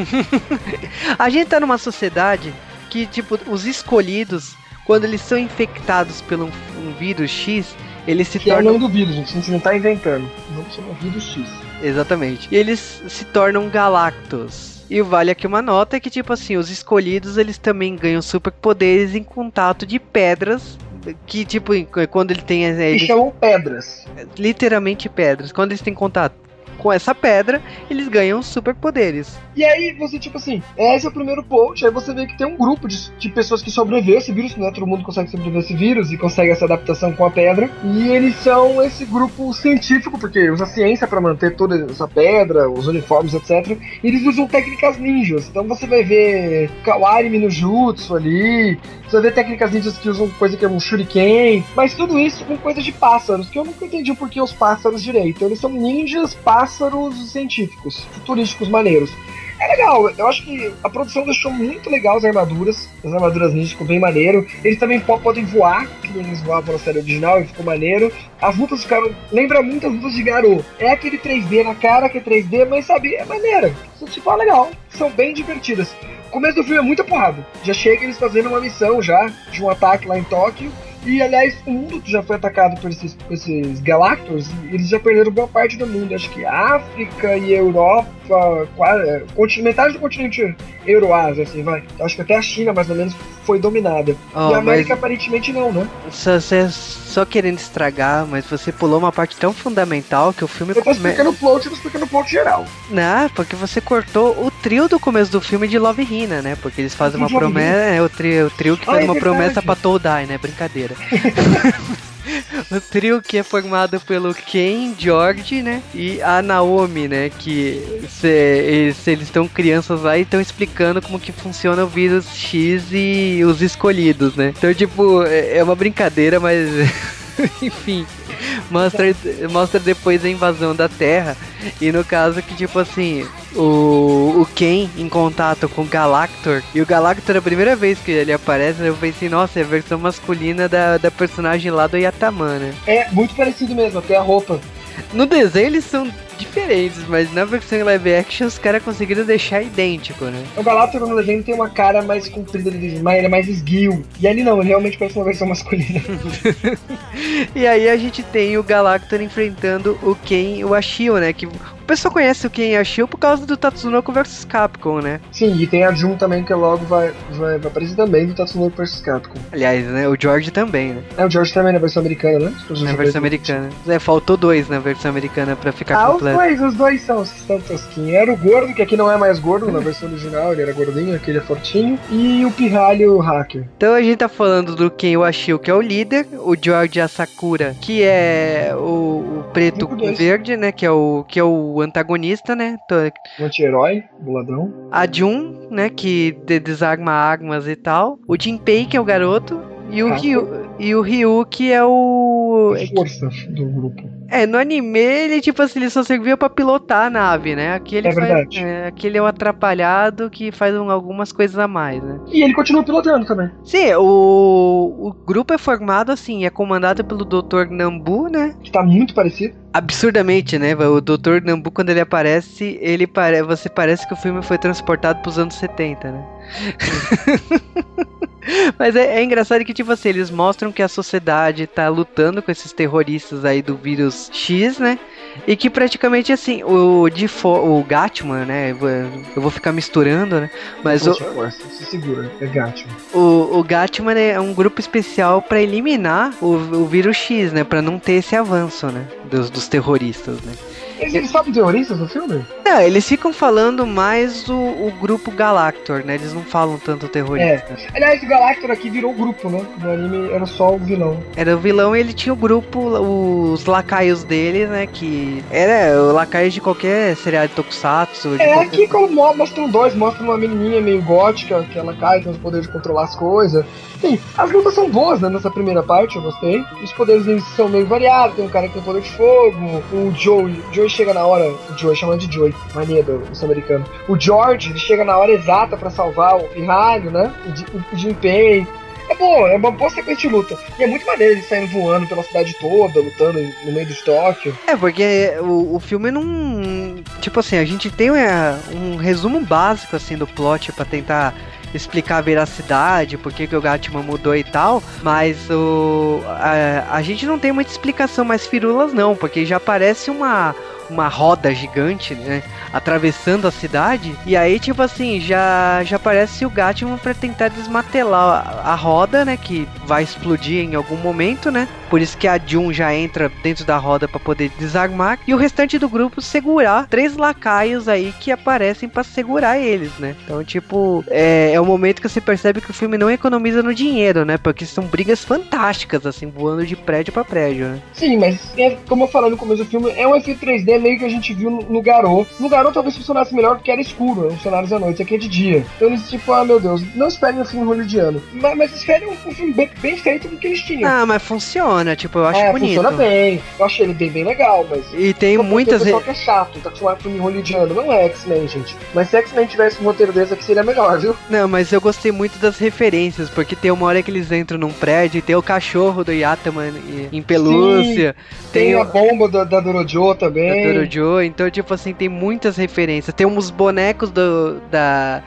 Speaker 1: a gente tá numa sociedade que, tipo, os escolhidos, quando eles são infectados por um, um vírus X, eles se
Speaker 2: que
Speaker 1: tornam.
Speaker 2: É o nome do vírus, gente. A gente não tá inventando. O nome chama vírus X.
Speaker 1: Exatamente. E eles se tornam Galactos. E vale aqui uma nota que, tipo assim, os escolhidos eles também ganham superpoderes em contato de pedras. Que, tipo, quando ele tem.
Speaker 2: Eles chamam pedras.
Speaker 1: Literalmente pedras. Quando eles têm contato com essa pedra, eles ganham superpoderes.
Speaker 2: E aí você, tipo assim, esse é o primeiro ponto, aí você vê que tem um grupo de, de pessoas que sobreviveu esse vírus, não é todo mundo consegue sobreviver esse vírus e consegue essa adaptação com a pedra. E eles são esse grupo científico, porque usa ciência para manter toda essa pedra, os uniformes, etc. E eles usam técnicas ninjas. Então você vai ver Kawarimi no Jutsu ali, você vai ver técnicas ninjas que usam coisa que é um shuriken, mas tudo isso com coisa de pássaros, que eu nunca entendi por que os pássaros direito. Eles são ninjas, pássaros científicos, futurísticos maneiros. É legal, eu acho que a produção deixou muito legal as armaduras. As armaduras ninjas ficou bem maneiro. Eles também podem voar, que eles voavam na série original e ficou maneiro. As lutas ficaram. Lembra muito as lutas de Garou. É aquele 3D na cara que é 3D, mas sabe, é maneira. Tipo, ah, legal. São bem divertidas. O começo do filme é muita porrada. Já chega eles fazendo uma missão já de um ataque lá em Tóquio. E aliás, o mundo já foi atacado por esses, por esses Galactors eles já perderam boa parte do mundo. Acho que África e Europa, quase, metade do continente Euroásia, assim, vai. Acho que até a China, mais ou menos, foi dominada. Oh, e a América mas... aparentemente não, né?
Speaker 1: Você só querendo estragar, mas você pulou uma parte tão fundamental que o filme.
Speaker 2: Eu tô come... explicando o plot, eu tô explicando o plot geral.
Speaker 1: Não, porque você cortou o trio do começo do filme de Love Hina, né? Porque eles fazem uma promessa. É o trio, o trio que faz ah, é uma promessa pra Toldai, né? Brincadeira. o trio que é formado pelo Ken, George, né? E a Naomi, né? Que se, se eles estão crianças lá e estão explicando como que funciona o vírus X e os escolhidos, né? Então, tipo, é, é uma brincadeira, mas. Enfim, mostra, mostra depois a invasão da Terra. E no caso que, tipo assim, o, o Ken em contato com o Galactor. E o Galactor, a primeira vez que ele aparece, eu pensei, nossa, é a versão masculina da, da personagem lá do Yataman, né?
Speaker 2: É, muito parecido mesmo, até a roupa.
Speaker 1: No desenho eles são diferentes, mas na versão live action os caras conseguiram deixar idêntico, né?
Speaker 2: O Galactor no desenho tem uma cara mais comprida, ele é mais esguio. E ali não, ele realmente parece uma versão masculina.
Speaker 1: e aí a gente tem o Galactor enfrentando o Ken e o Ashio, né? Que o pessoal conhece o Ken e a Shio por causa do Tatsunoko vs Capcom, né?
Speaker 2: Sim, e tem a Jun também, que logo vai, vai, vai aparecer também do Tatsunoko vs Capcom.
Speaker 1: Aliás, né? O George também, né?
Speaker 2: É, o George também na versão americana, né?
Speaker 1: Na versão americana. É, faltou dois na versão americana pra ficar
Speaker 2: ah,
Speaker 1: completo.
Speaker 2: os dois, os dois são, são tosquinhos. Era o gordo, que aqui não é mais gordo na versão original, ele era gordinho, aqui ele é fortinho. E o pirralho hacker.
Speaker 1: Então a gente tá falando do Ken Washio, que é o líder, o George Asakura, que é o, o preto verde, né? Que é o, que é o antagonista, né?
Speaker 2: Anti-herói, boladão.
Speaker 1: A Jun, né? Que desarma armas e tal. O Jinpei, que é o garoto. E o, Ryu, e o Ryu, que é o.
Speaker 2: A força do grupo.
Speaker 1: É, no anime ele, tipo assim, ele só servia pra pilotar a nave, né? Aqui ele
Speaker 2: é
Speaker 1: faz,
Speaker 2: verdade.
Speaker 1: É, aqui ele é o atrapalhado que faz um, algumas coisas a mais, né?
Speaker 2: E ele continua pilotando também.
Speaker 1: Sim, o, o grupo é formado assim, é comandado pelo Dr. Nambu, né?
Speaker 2: Que tá muito parecido.
Speaker 1: Absurdamente, né? O Dr. Nambu, quando ele aparece, ele pare... você parece que o filme foi transportado pros anos 70, né? Mas é, é, engraçado que, tipo assim, eles mostram que a sociedade tá lutando com esses terroristas aí do vírus X, né? E que praticamente assim, o Difo, o Gatman, né? Eu vou ficar misturando, né? Mas o.
Speaker 2: Se segura, é Gatman.
Speaker 1: O, o Gatman é um grupo especial para eliminar o, o vírus X, né? Para não ter esse avanço, né? Dos, dos terroristas, né?
Speaker 2: Eles, falam terroristas no filme?
Speaker 1: Não, eles ficam falando mais o, o grupo Galactor, né? Eles não falam tanto terrorista.
Speaker 2: É. Aliás, o Galactor aqui virou o grupo, né? No anime era só o vilão.
Speaker 1: Era o vilão e ele tinha o grupo, os lacaios dele, né? Que era o lacaio de qualquer seriado de Tokusatsu. De
Speaker 2: é,
Speaker 1: qualquer...
Speaker 2: aqui como mostram dois, mostram uma menininha meio gótica, que ela cai, tem os poderes de controlar as coisas. Sim, as lutas são boas, né? Nessa primeira parte, eu gostei. Os poderes são meio variados, tem um cara que tem poder de fogo, o Joe, o Joe chega na hora, o Joe chama de Joey, mania do, do americano. O George, ele chega na hora exata para salvar o Pirralho, né? O, o, o Jinpei. É bom, é uma boa sequência de luta. E é muito maneiro eles saindo voando pela cidade toda, lutando no meio de Tóquio.
Speaker 1: É, porque o, o filme não. Tipo assim, a gente tem é, um resumo básico assim do plot para tentar explicar a veracidade, por que, que o Gatman mudou e tal, mas o, a, a gente não tem muita explicação mais firulas não, porque já parece uma uma roda gigante, né? Atravessando a cidade. E aí, tipo assim, já, já aparece o Gatman pra tentar desmatelar a, a roda, né? Que vai explodir em algum momento, né? Por isso que a Jun já entra dentro da roda para poder desarmar. E o restante do grupo segurar três lacaios aí que aparecem para segurar eles, né? Então, tipo, é, é o momento que você percebe que o filme não economiza no dinheiro, né? Porque são brigas fantásticas, assim, voando de prédio para prédio, né?
Speaker 2: Sim, mas é, como eu falei no começo do filme, é um efeito 3D meio que a gente viu no, no Garou. No Garou talvez funcionasse melhor porque era escuro, os cenários à noite, aqui é de dia. Então eles, tipo, ah, meu Deus, não esperem um filme hollywoodiano. Mas, mas esperem um, um filme bem, bem, feito do que eles tinham.
Speaker 1: Ah, mas funciona, tipo, eu acho
Speaker 2: é,
Speaker 1: bonito.
Speaker 2: funciona bem. Eu achei ele bem, bem legal, mas...
Speaker 1: E tem muitas...
Speaker 2: Tem pessoal que é chato, tá com filme hollywoodiano. Não é X-Men, gente. Mas se X-Men tivesse um roteiro desse aqui, seria melhor, viu?
Speaker 1: Não, mas eu gostei muito das referências, porque tem uma hora que eles entram num prédio e tem o cachorro do Yataman em pelúcia.
Speaker 2: Sim, tem, tem a bomba da, da Dorojo também.
Speaker 1: Dorojo, então, tipo assim, tem muitas referências. Tem uns bonecos do, da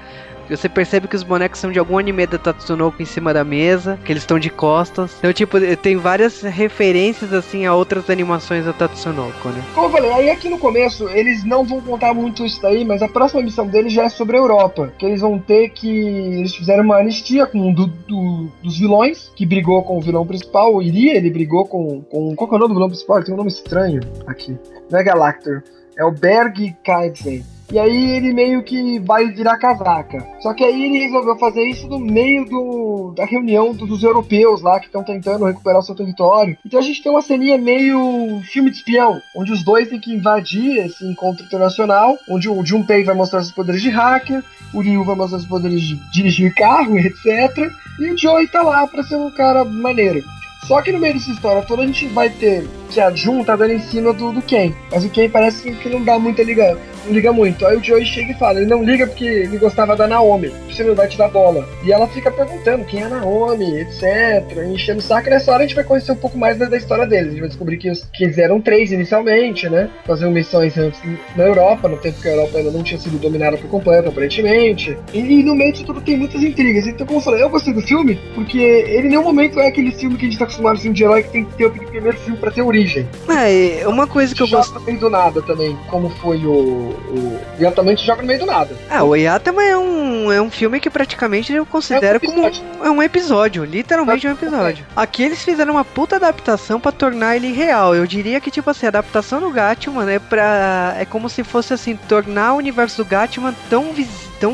Speaker 1: você percebe que os bonecos são de algum anime da Tatsunoko em cima da mesa, que eles estão de costas. Então, tipo, tem várias referências, assim, a outras animações da Tatsunoko, né?
Speaker 2: Como eu falei, aí aqui no começo, eles não vão contar muito isso daí, mas a próxima missão deles já é sobre a Europa. Que eles vão ter que... Eles fizeram uma anistia com um do, do, dos vilões, que brigou com o vilão principal, o Iria, ele brigou com... com qual é o nome do vilão principal? Ele tem um nome estranho aqui. Não é Galactor. É o Berg Kaizen. E aí ele meio que vai virar casaca. Só que aí ele resolveu fazer isso no meio do, da reunião dos europeus lá que estão tentando recuperar o seu território. Então a gente tem uma ceninha meio filme de espião, onde os dois têm que invadir esse encontro internacional, onde o Junpei vai mostrar seus poderes de hacker, o Ryu vai mostrar seus poderes de dirigir carro, etc. E o Joey tá lá pra ser um cara maneiro. Só que no meio dessa história toda a gente vai ter que a Jun tá dando em cima do, do Ken. Mas o Ken parece que não dá muita liga, não liga muito. Aí o Joey chega e fala, ele não liga porque ele gostava da Naomi, você não vai te dar bola. E ela fica perguntando quem é a Naomi, etc, enchendo o saco. E nessa hora a gente vai conhecer um pouco mais da, da história deles. A gente vai descobrir que os que eram três inicialmente, né? Faziam missões antes na Europa, no tempo que a Europa ainda não tinha sido dominada por completo, aparentemente. E, e no meio de tudo tem muitas intrigas. Então, como eu falei, eu gostei do filme, porque ele em nenhum momento é aquele filme que a gente tá acostumado a filme de herói que tem que ter o primeiro filme pra ter origem.
Speaker 1: É, uma coisa que eu gosto.
Speaker 2: do nada também, como foi o. o... Yatama joga no meio do nada.
Speaker 1: Ah, o Yatama é um, é um filme que praticamente eu considero é um como um, é um episódio, literalmente é um episódio. Aqui eles fizeram uma puta adaptação para tornar ele real. Eu diria que, tipo assim, a adaptação do Gatman é pra. É como se fosse assim, tornar o universo do Gatman tão, tão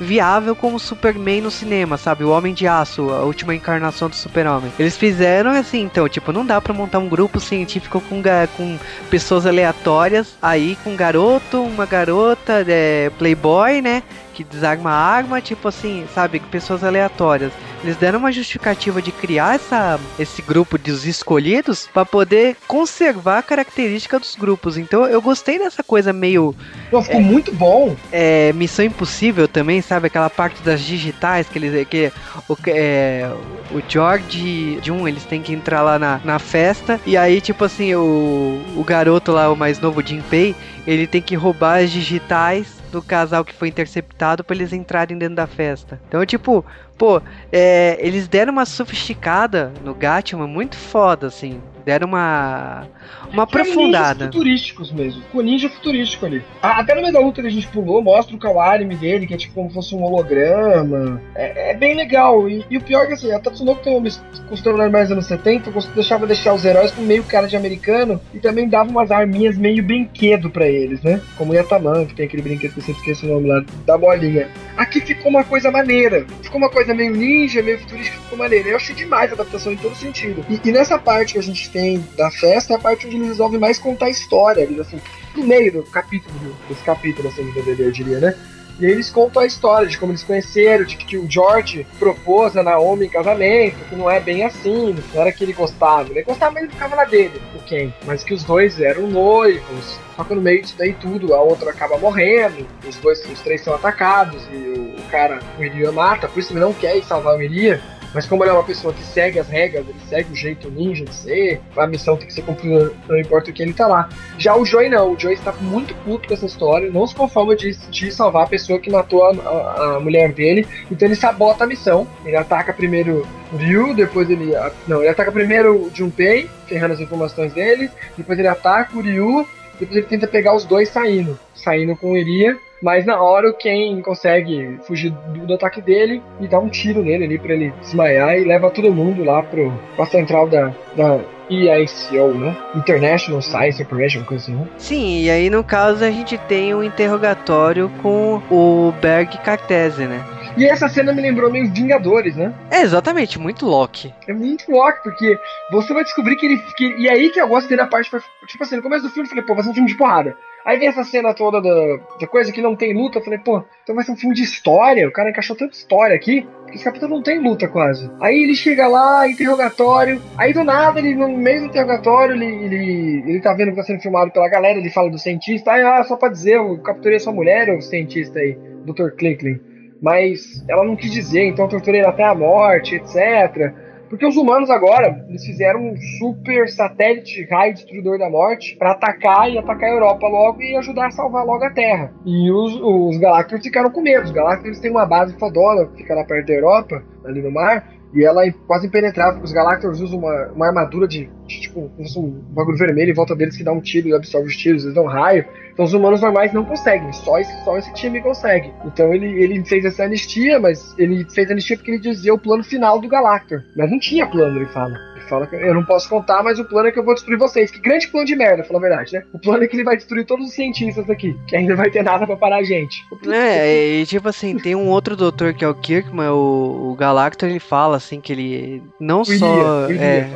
Speaker 1: viável como Superman no cinema, sabe? O Homem de Aço, a última encarnação do Super-Homem. Eles fizeram assim, então, tipo, não dá para montar um grupo científico com, com pessoas aleatórias, aí com um garoto, uma garota, é, playboy, né? Que desarma a arma, tipo assim, sabe? Pessoas aleatórias. Eles deram uma justificativa de criar essa, esse grupo dos escolhidos para poder conservar a característica dos grupos. Então eu gostei dessa coisa meio.
Speaker 2: Pô, ficou é, muito bom.
Speaker 1: É, Missão Impossível também, sabe? Aquela parte das digitais que eles. Que, o, é, o George de um, eles têm que entrar lá na, na festa. E aí, tipo assim, o, o garoto lá, o mais novo, Jinpei, ele tem que roubar as digitais do casal que foi interceptado para eles entrarem dentro da festa. Então, tipo, pô, é, eles deram uma sofisticada no Gatman muito foda, assim. Deram uma uma aprofundada.
Speaker 2: futurísticos mesmo. Com ninja futurístico ali. Até no meio da luta que a gente pulou, mostra o Kawarimi dele, que é tipo como se fosse um holograma. É, é bem legal. E, e, o pior é que assim, a Tatsunoko tem uma costura mais nos anos 70, deixava deixar os heróis com meio cara de americano e também dava umas arminhas meio brinquedo para eles, né? Como o Yataman, que tem aquele brinquedo que eu sempre esqueço o nome lá, da bolinha. Aqui ficou uma coisa maneira. Ficou uma coisa meio ninja, meio futurística, ficou maneira. Eu achei demais a adaptação em todo sentido. E, e nessa parte que a gente tem da festa, é a parte onde ele resolve mais contar a história, assim, no meio do capítulo, desse capítulo, assim, do DVD, eu diria, né? E aí eles contam a história de como eles conheceram, de que o George propôs a Naomi em casamento, que não é bem assim, não era que ele gostava. Ele gostava, mas ele ficava na dele, o Ken. Mas que os dois eram noivos. Só que no meio disso daí tudo, a outra acaba morrendo, os dois, os três são atacados, e o, cara, o Iria mata, por isso ele não quer ir salvar o Iria. Mas como ele é uma pessoa que segue as regras, ele segue o jeito ninja de ser, a missão tem que ser cumprida, não importa o que ele tá lá. Já o Joey não, o Joey está muito puto com essa história, não se conforma de, de salvar a pessoa que matou a, a, a mulher dele, então ele sabota a missão. Ele ataca primeiro o Ryu, depois ele. Não, ele ataca primeiro o Junpei, ferrando as informações dele, depois ele ataca o Ryu, depois ele tenta pegar os dois saindo. Saindo com o Iria, mas na hora Ken consegue fugir do, do, ataque dele e dá um tiro nele ali pra ele desmaiar e leva todo mundo lá pro, pra central da, da EICO, né? International Science Operation, coisa assim, né?
Speaker 1: Sim, e aí no caso a gente tem um interrogatório com o Berg Cartese, né?
Speaker 2: E essa cena me lembrou meio Vingadores, né?
Speaker 1: É, exatamente, muito Loki.
Speaker 2: É muito Loki, porque você vai descobrir que ele. Que, e aí que eu gosto dele a parte. Tipo assim, no começo do filme eu falei, pô, vai ser um filme de porrada. Aí vem essa cena toda da, da coisa que não tem luta. Eu falei, pô, então vai ser um filme de história. O cara encaixou tanta história aqui. Que esse capítulo não tem luta quase. Aí ele chega lá, interrogatório. Aí do nada, ele no meio do interrogatório, ele, ele, ele tá vendo que tá sendo filmado pela galera. Ele fala do cientista. Aí, ah, só pra dizer, eu capturei sua mulher, o cientista aí, Dr. Clinkley mas ela não quis dizer, então torturei até a morte, etc. Porque os humanos agora, eles fizeram um super satélite raio destruidor da morte para atacar e atacar a Europa logo e ajudar a salvar logo a Terra. E os, os ficaram com medo. Os Galactors têm uma base fodona, fica lá perto da Europa, ali no mar, e ela é quase impenetrável, os Galactors usam uma, uma armadura de, de tipo, um bagulho vermelho em volta deles que dá um tiro e absorve os tiros, eles dão raio. Então os humanos normais não conseguem, só esse, só esse time consegue. Então ele, ele fez essa anistia, mas ele fez anistia porque ele dizia o plano final do Galactor. Mas não tinha plano, ele fala fala que eu não posso contar, mas o plano é que eu vou destruir vocês. Que grande plano de merda, fala a verdade, né? O plano é que ele vai destruir todos os cientistas aqui, que ainda vai ter nada pra parar a gente.
Speaker 1: É, e tipo assim, tem um outro doutor que é o Kirkman, o, o Galactor, ele fala assim que ele não o só. Iria, é,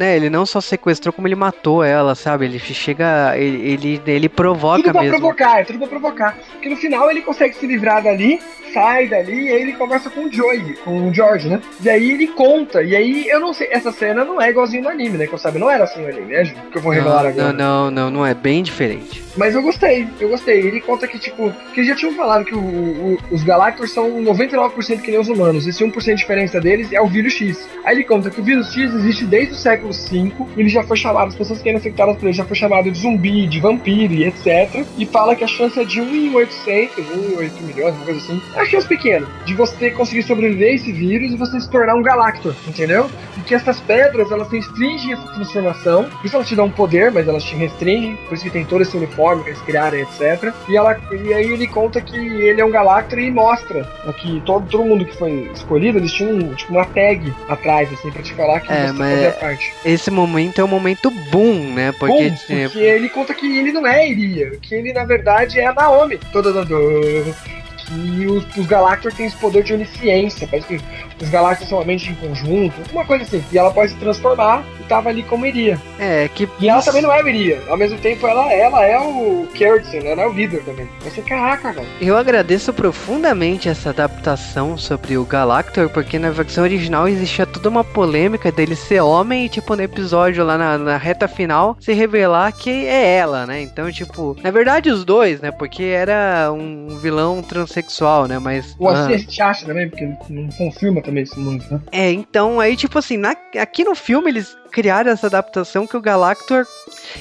Speaker 1: né, ele não só sequestrou, como ele matou ela, sabe? Ele chega. Ele, ele, ele provoca
Speaker 2: tudo
Speaker 1: pra mesmo.
Speaker 2: provocar, é tudo pra provocar. Porque no final ele consegue se livrar dali, sai dali, e aí ele conversa com o Joey, com o George, né? E aí ele conta, e aí eu não sei, essa cena não é igualzinho no anime, né? Que eu sabe, não era assim no anime, né? Que eu vou revelar
Speaker 1: não,
Speaker 2: agora.
Speaker 1: Não, não, não, não é bem diferente.
Speaker 2: Mas eu gostei, eu gostei. Ele conta que, tipo, que eles já tinham falado que o, o, os Galactors são 99% que nem os humanos. Esse 1% de diferença deles é o vírus X. Aí ele conta que o vírus X existe desde o século V, e ele já foi chamado, as pessoas que eram infectadas por ele já foi chamado de zumbi, de vampiro e etc. E fala que a chance é de 1 em 800, 1 em 8 milhões, uma coisa assim. É a chance pequena de você conseguir sobreviver a esse vírus e você se tornar um Galactor, entendeu? E que essas pedras, elas restringem essa transformação. Por isso elas te dão um poder, mas elas te restringem. Por isso que tem todo esse uniforme que eles criaram, etc. E, ela, e aí ele conta que ele é um Galactor e mostra que todo, todo mundo que foi escolhido, eles tinham tipo, uma tag atrás, assim, pra te falar que
Speaker 1: é, você fazia parte. Esse momento é um momento boom, né? Porque, boom,
Speaker 2: porque tipo... ele conta que ele não é Iria, que ele na verdade é a Naomi. Toda e os, os Galactors têm esse poder de onisciência. Parece que os Galactors são uma mente em conjunto, uma coisa assim. E ela pode se transformar e tava ali como iria.
Speaker 1: É, que.
Speaker 2: E ela também não é iria. Ao mesmo tempo, ela, ela é o Kerdsen, ela é o líder também. Mas você, caraca, velho.
Speaker 1: Eu agradeço profundamente essa adaptação sobre o Galactor, porque na versão original existia toda uma polêmica dele ser homem e, tipo, no episódio lá na, na reta final, se revelar que é ela, né? Então, tipo, na verdade, os dois, né? Porque era um vilão transexual, né? Mas.
Speaker 2: O ah, assim acha também, porque não confirma também esse mundo, né?
Speaker 1: É, então aí, tipo assim, na, aqui no filme eles criaram essa adaptação que o Galactor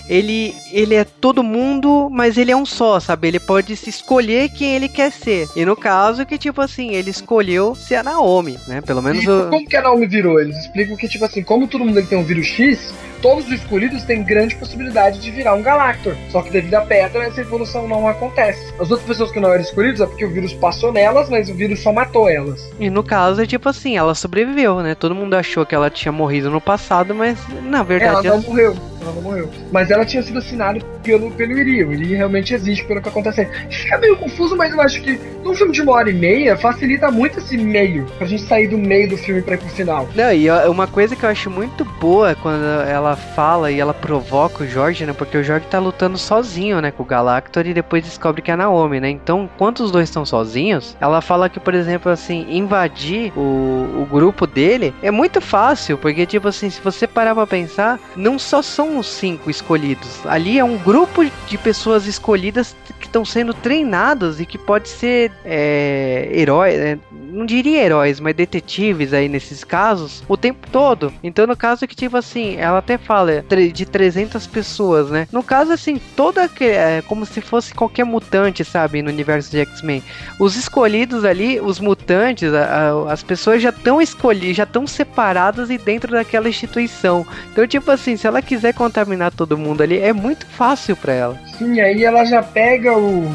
Speaker 1: ele, ele é todo mundo, mas ele é um só, sabe? Ele pode se escolher quem ele quer ser. E no caso que, tipo assim, ele escolheu ser a Naomi, né? Pelo menos. E
Speaker 2: o... Como que a Naomi virou? Eles explicam que, tipo assim, como todo mundo tem um vírus X, todos os escolhidos têm grande possibilidade de virar um Galactor. Só que devido à pedra, essa evolução não acontece. As outras pessoas que não eram escolhidas é porque o vírus passou nelas, mas o vírus só matou elas.
Speaker 1: E no caso é tipo assim, ela sobreviveu, né? Todo mundo achou que ela tinha morrido no passado, mas na verdade.
Speaker 2: Ela não morreu. Ela não morreu. Mas ela tinha sido assinada pelo, pelo Iri. O Iri realmente existe pelo que acontece. Fica meio confuso, mas eu acho que num filme de uma hora e meia facilita muito esse meio. Pra gente sair do meio do filme pra ir pro final.
Speaker 1: Não, e uma coisa que eu acho muito boa quando ela fala e ela provoca o Jorge, né? Porque o Jorge tá lutando sozinho, né? Com o Galactor e depois descobre que é Naomi, né? Então, enquanto os dois estão sozinhos, ela fala que, por exemplo, assim, invadir o, o grupo dele é muito fácil. Porque, tipo assim, se você parar pra pensar, não só são os cinco escolhidos. Ali é um grupo de pessoas escolhidas que estão sendo treinadas e que pode ser é, heróis, né? não diria heróis, mas detetives aí nesses casos, o tempo todo. Então, no caso que, tipo assim, ela até fala de 300 pessoas, né? No caso, assim, toda é como se fosse qualquer mutante, sabe, no universo de X-Men. Os escolhidos ali, os mutantes, a, a, as pessoas já estão escolhidas, já estão separadas e dentro daquela instituição. Então, tipo assim, se ela quiser contaminar todo mundo ali é muito fácil para ela.
Speaker 2: Sim, aí ela já pega o,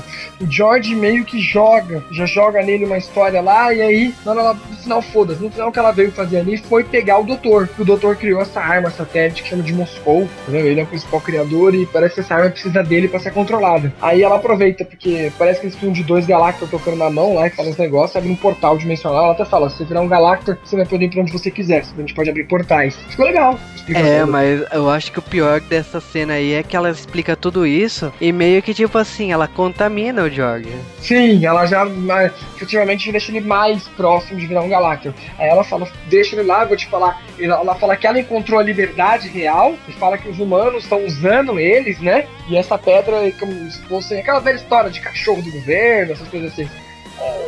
Speaker 2: o George meio que joga, já joga nele uma história lá, e aí, no final, foda-se, no final o que ela veio fazer ali foi pegar o doutor. O doutor criou essa arma satélite que chama de Moscou, entendeu? Ele é o principal criador e parece que essa arma precisa dele para ser controlada. Aí ela aproveita, porque parece que eles precisam de dois Galactor tocando na mão lá e fazem os negócios, abre um portal dimensional. Ela até fala: se você virar um Galactor, você vai poder ir pra onde você quiser, a gente pode abrir portais. Ficou legal.
Speaker 1: É, mas eu acho que o pior dessa cena aí é que ela explica tudo isso e meio que tipo assim, ela contamina o
Speaker 2: Sim, ela já efetivamente deixa ele mais próximo de virar um Galactor. Aí ela fala: deixa ele lá, eu vou te falar. Ela fala que ela encontrou a liberdade real e fala que os humanos estão usando eles, né? E essa pedra como se fosse aquela velha história de cachorro do governo, essas coisas assim.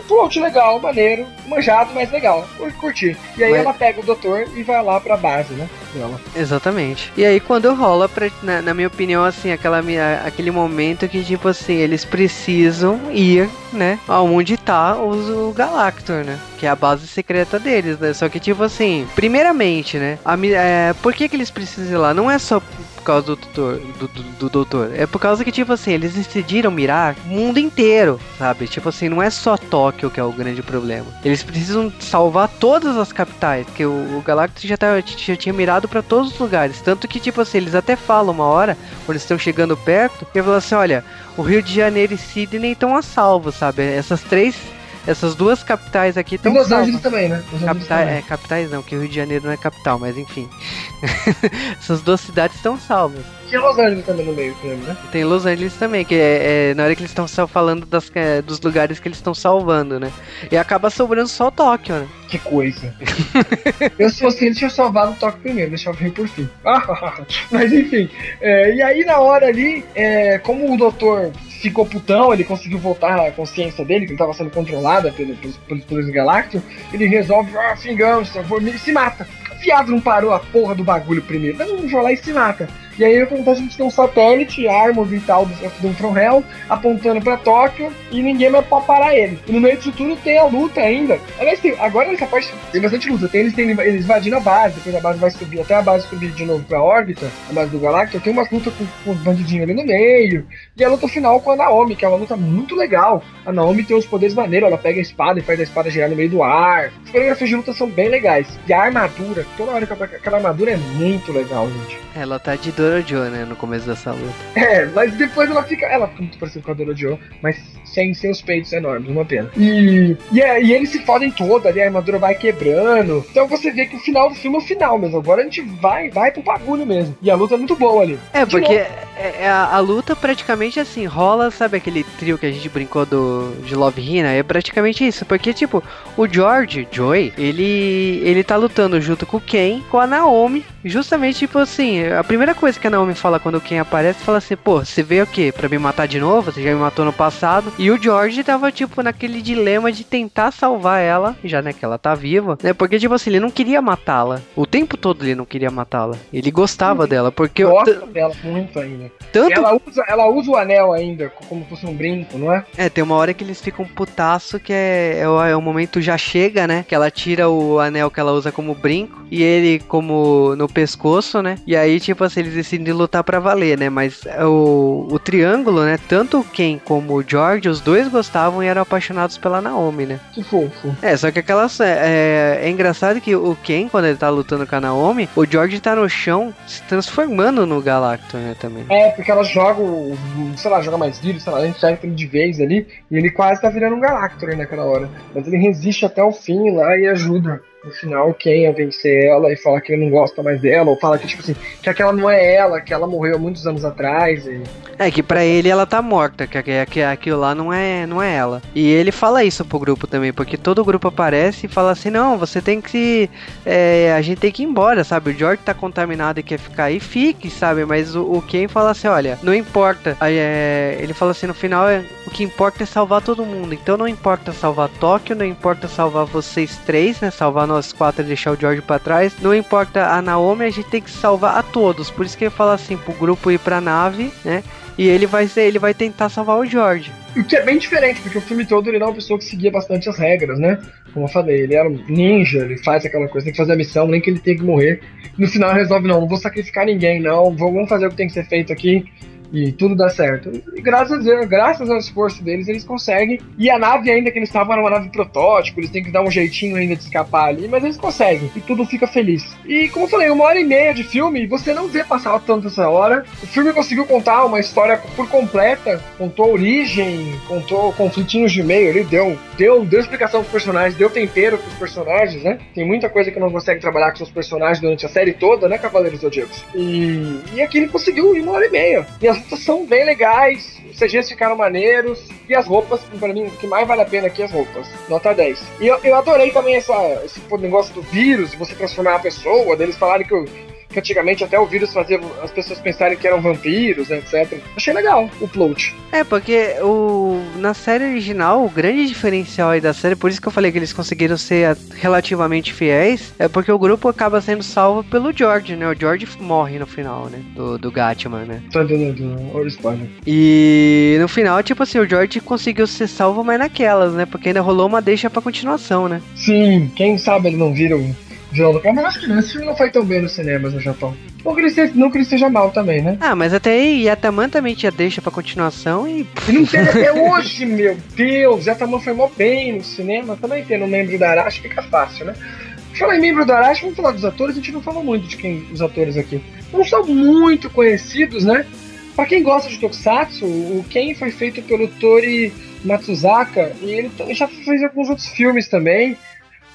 Speaker 2: Plot legal, maneiro, manjado, mas legal. Curti. E aí mas... ela pega o doutor e vai lá pra base, né? Dela.
Speaker 1: Exatamente. E aí quando rola, pra, na, na, minha opinião, assim, aquela, aquele momento que, tipo assim, eles precisam ir, né? Aonde tá os, o Galactor, né? Que é a base secreta deles, né? Só que, tipo assim, primeiramente, né? A, é, por que, que eles precisam ir lá? Não é só causa do doutor, do, do, do, doutor. É por causa que, tipo assim, eles decidiram mirar o mundo inteiro, sabe? Tipo assim, não é só Tóquio que é o grande problema. Eles precisam salvar todas as capitais, porque o, o Galactus já, tá, já tinha mirado para todos os lugares. Tanto que, tipo assim, eles até falam uma hora, quando estão chegando perto, que falam assim: olha, o Rio de Janeiro e Sydney estão a salvo, sabe? Essas três essas duas capitais aqui estão.
Speaker 2: Los Angeles também, né? Los
Speaker 1: Capital, também. É, capitais não, que o Rio de Janeiro não é capital, mas enfim. Essas duas cidades estão salvas.
Speaker 2: Tinha Los Angeles também no meio né?
Speaker 1: Tem Los Angeles também, que é, é na hora que eles estão falando das, é, dos lugares que eles estão salvando, né? E acaba sobrando só Tóquio, né?
Speaker 2: Que coisa. eu, se fosse ele, tinha salvado o Tóquio primeiro, deixava vir por fim. Mas enfim. É, e aí, na hora ali, é, como o doutor ficou putão, ele conseguiu voltar à consciência dele, que estava sendo controlada pelos, pelos poderes galácticos, ele resolve, ah, vou, se mata. Viado não parou a porra do bagulho primeiro, vamos lá e se mata. E aí a gente tem um satélite, arma vital do, do Hell, apontando para Tóquio e ninguém vai parar ele. E no meio disso tudo tem a luta ainda. Aliás, tem, agora nessa parte tem bastante luta. Tem, eles, tem, eles invadindo a base, depois a base vai subir, até a base subir de novo pra órbita, a base do Galactus. Tem umas lutas com, com os bandidinhos ali no meio. E a luta final com a Naomi, que é uma luta muito legal. A Naomi tem uns poderes maneiros, ela pega a espada e faz a espada girar no meio do ar. As coreografias de luta são bem legais. E a armadura, toda hora que aquela armadura é muito legal, gente.
Speaker 1: Ela tá de Dorojo, né, no começo dessa luta.
Speaker 2: É, mas depois ela fica. Ela fica muito parecida com a Dorojo, mas sem seus peitos enormes, uma pena. E, e, é, e eles se fodem toda ali, a armadura vai quebrando. Então você vê que o final do filme é o final mesmo. Agora a gente vai, vai pro bagulho mesmo. E a luta é muito boa ali.
Speaker 1: É, de porque é, é, a, a, luta praticamente assim, rola, sabe aquele trio que a gente brincou do, de Love Hina? É praticamente isso. Porque, tipo, o George, Joy, ele, ele tá lutando junto com o Ken, com a Naomi. Justamente, tipo assim, a primeira coisa que a Naomi fala quando Ken aparece, fala assim, pô, você veio o quê? Pra me matar de novo? Você já me matou no passado. E o George tava, tipo, naquele dilema de tentar salvar ela, já, né, que ela tá viva, né? Porque, tipo assim, ele não queria matá-la. O tempo todo ele não queria matá-la. Ele gostava Sim, dela, porque...
Speaker 2: Gosta dela muito ainda. Tanto... Ela, usa, ela usa o anel ainda, como se fosse um brinco, não é?
Speaker 1: É, tem uma hora que eles ficam putaço, que é, é, o, é o momento já chega, né? Que ela tira o anel que ela usa como brinco, e ele como no pescoço, né? E aí, tipo assim, eles decidem lutar para valer, né? Mas o, o triângulo, né? Tanto o Ken como o George, os dois gostavam e eram apaixonados pela Naomi, né?
Speaker 2: Que fofo.
Speaker 1: É, só que aquelas. É, é, é engraçado que o Ken, quando ele tá lutando com a Naomi, o George tá no chão se transformando no Galacto, né? Também.
Speaker 2: É, porque ela joga, sei lá, joga mais vírus, sei lá, infecta ele de vez ali, e ele quase tá virando um Galactor naquela hora. Mas ele resiste até o fim lá e ajuda no final quem ia vencer ela e falar que ele não gosta mais dela, ou fala que, tipo assim, que aquela não é ela, que ela morreu há muitos anos atrás. E...
Speaker 1: É, que para ele ela tá morta, que, que, que aquilo lá não é, não é ela. E ele fala isso pro grupo também, porque todo o grupo aparece e fala assim: não, você tem que. É, a gente tem que ir embora, sabe? O George tá contaminado e quer ficar aí, fique, sabe? Mas o, o Ken fala assim: olha, não importa. Aí, é, ele fala assim: no final, é, que importa é salvar todo mundo. Então não importa salvar Tóquio, não importa salvar vocês três, né? Salvar nós quatro e deixar o George para trás. Não importa a Naomi, a gente tem que salvar a todos. Por isso que ele fala assim, pro grupo ir pra nave, né? e ele vai ser, ele vai tentar salvar o George.
Speaker 2: O que é bem diferente, porque o filme todo ele não é uma pessoa que seguia bastante as regras, né? Como eu falei, ele era um ninja, ele faz aquela coisa, tem que fazer a missão, nem que ele tenha que morrer. No final resolve, não, não vou sacrificar ninguém, não, vamos fazer o que tem que ser feito aqui e tudo dá certo. E graças graças ao esforço deles, eles conseguem. E a nave ainda que eles estavam era uma nave protótipo, eles têm que dar um jeitinho ainda de escapar ali, mas eles conseguem e tudo fica feliz. E como eu falei, uma hora e meia de filme, você não vê passar tanto essa hora. O filme conseguiu contar uma história por completa, contou a origem, contou conflitinhos de meio ali, deu, deu, deu explicação pros personagens, deu tempero pros personagens, né? Tem muita coisa que não consegue trabalhar com seus personagens durante a série toda, né, Cavaleiros Zodíacos? E, e aqui ele conseguiu em uma hora e meia. E as lutas são bem legais, os CGs ficaram maneiros, e as roupas, para mim, o que mais vale a pena aqui é as roupas. Nota 10. E eu, eu adorei também essa, esse negócio do vírus, você transformar a pessoa, deles falarem que o que antigamente até o vírus fazia as pessoas pensarem que eram vampiros, né, etc. Achei legal o plot.
Speaker 1: É, porque o, na série original, o grande diferencial aí da série, por isso que eu falei que eles conseguiram ser relativamente fiéis, é porque o grupo acaba sendo salvo pelo George, né? O George morre no final, né? Do, do Gatman, né?
Speaker 2: Tá dando do spoiler.
Speaker 1: E no final, tipo assim, o George conseguiu ser salvo, mas naquelas, né? Porque ainda rolou uma deixa pra continuação, né?
Speaker 2: Sim, quem sabe ele não vira o vilão do Mas acho que não, esse filme não foi tão bem nos cinemas no Japão. Não que, ele seja, não que ele seja mal também, né?
Speaker 1: Ah, mas até aí Yataman também tinha deixa pra continuação e.
Speaker 2: E não tem até hoje, meu Deus! Yataman foi mó bem no cinema, também tendo um membro da Arashi fica fácil, né? Fala em membro da Arashi, vamos falar dos atores, a gente não fala muito de quem os atores aqui. Não são muito conhecidos, né? Pra quem gosta de Tokusatsu, o Ken foi feito pelo Tori Matsuzaka e ele já fez alguns outros filmes também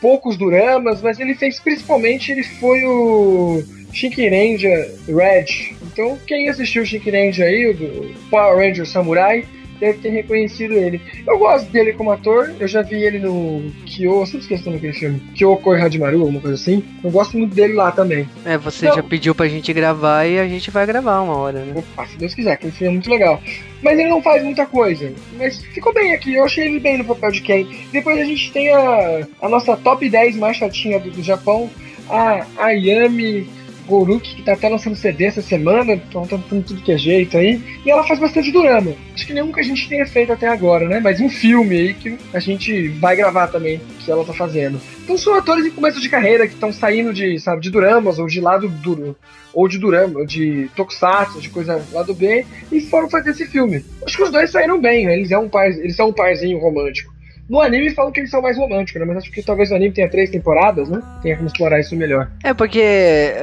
Speaker 2: poucos duramas, mas ele fez principalmente, ele foi o Shinkirenja Red. Então, quem assistiu o Shinkirenja aí, o Power Ranger Samurai, deve ter reconhecido ele. Eu gosto dele como ator, eu já vi ele no Kyo, sempre esquecendo aquele filme, Kyoko Hadimaru, alguma coisa assim. Eu gosto muito dele lá também.
Speaker 1: É, você então, já pediu pra gente gravar e a gente vai gravar uma hora, né?
Speaker 2: Opa, se Deus quiser, aquele filme é muito legal. Mas ele não faz muita coisa. Mas ficou bem aqui, eu achei ele bem no papel de Ken. Depois a gente tem a, a nossa top 10 mais chatinha do, do Japão, a Ayami Goruki, que tá até lançando CD essa semana, então tá dando tudo que é jeito aí. E ela faz bastante drama. Acho que nenhum que a gente tenha feito até agora, né? Mas um filme aí que a gente vai gravar também, que ela tá fazendo. Então são atores em começo de carreira que estão saindo de, sabe, de duramas ou de lado duro. Ou de durama, de tokusatsu, de coisa lá do B, e foram fazer esse filme. Acho que os dois saíram bem, né? Eles, é um par, eles são um parzinho romântico. No anime falam que eles são mais românticos, né? Mas acho que talvez o anime tenha três temporadas, né? Tenha como explorar isso melhor.
Speaker 1: É, porque,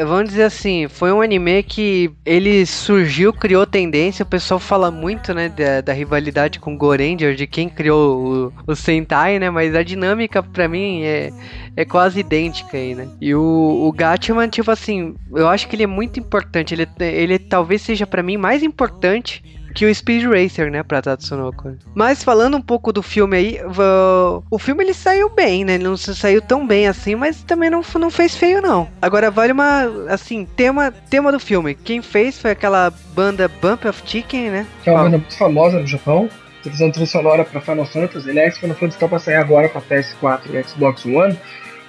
Speaker 1: vamos dizer assim, foi um anime que ele surgiu, criou tendência. O pessoal fala muito, né, da, da rivalidade com Goranger, de quem criou o, o Sentai, né? Mas a dinâmica, pra mim, é, é quase idêntica aí, né? E o, o Gatman, tipo assim, eu acho que ele é muito importante. Ele, ele talvez seja para mim mais importante que o Speed Racer, né, pra Tatsunoko. Mas falando um pouco do filme aí, o filme ele saiu bem, né? Ele não saiu tão bem assim, mas também não, não fez feio não. Agora vale uma, assim, tema, tema do filme. Quem fez foi aquela banda Bump of Chicken, né?
Speaker 2: Que é uma banda muito famosa no Japão. Tá fazendo trilha sonora pra Final Fantasy. Aliás, Final Fantasy tá pra sair agora pra PS4 e Xbox One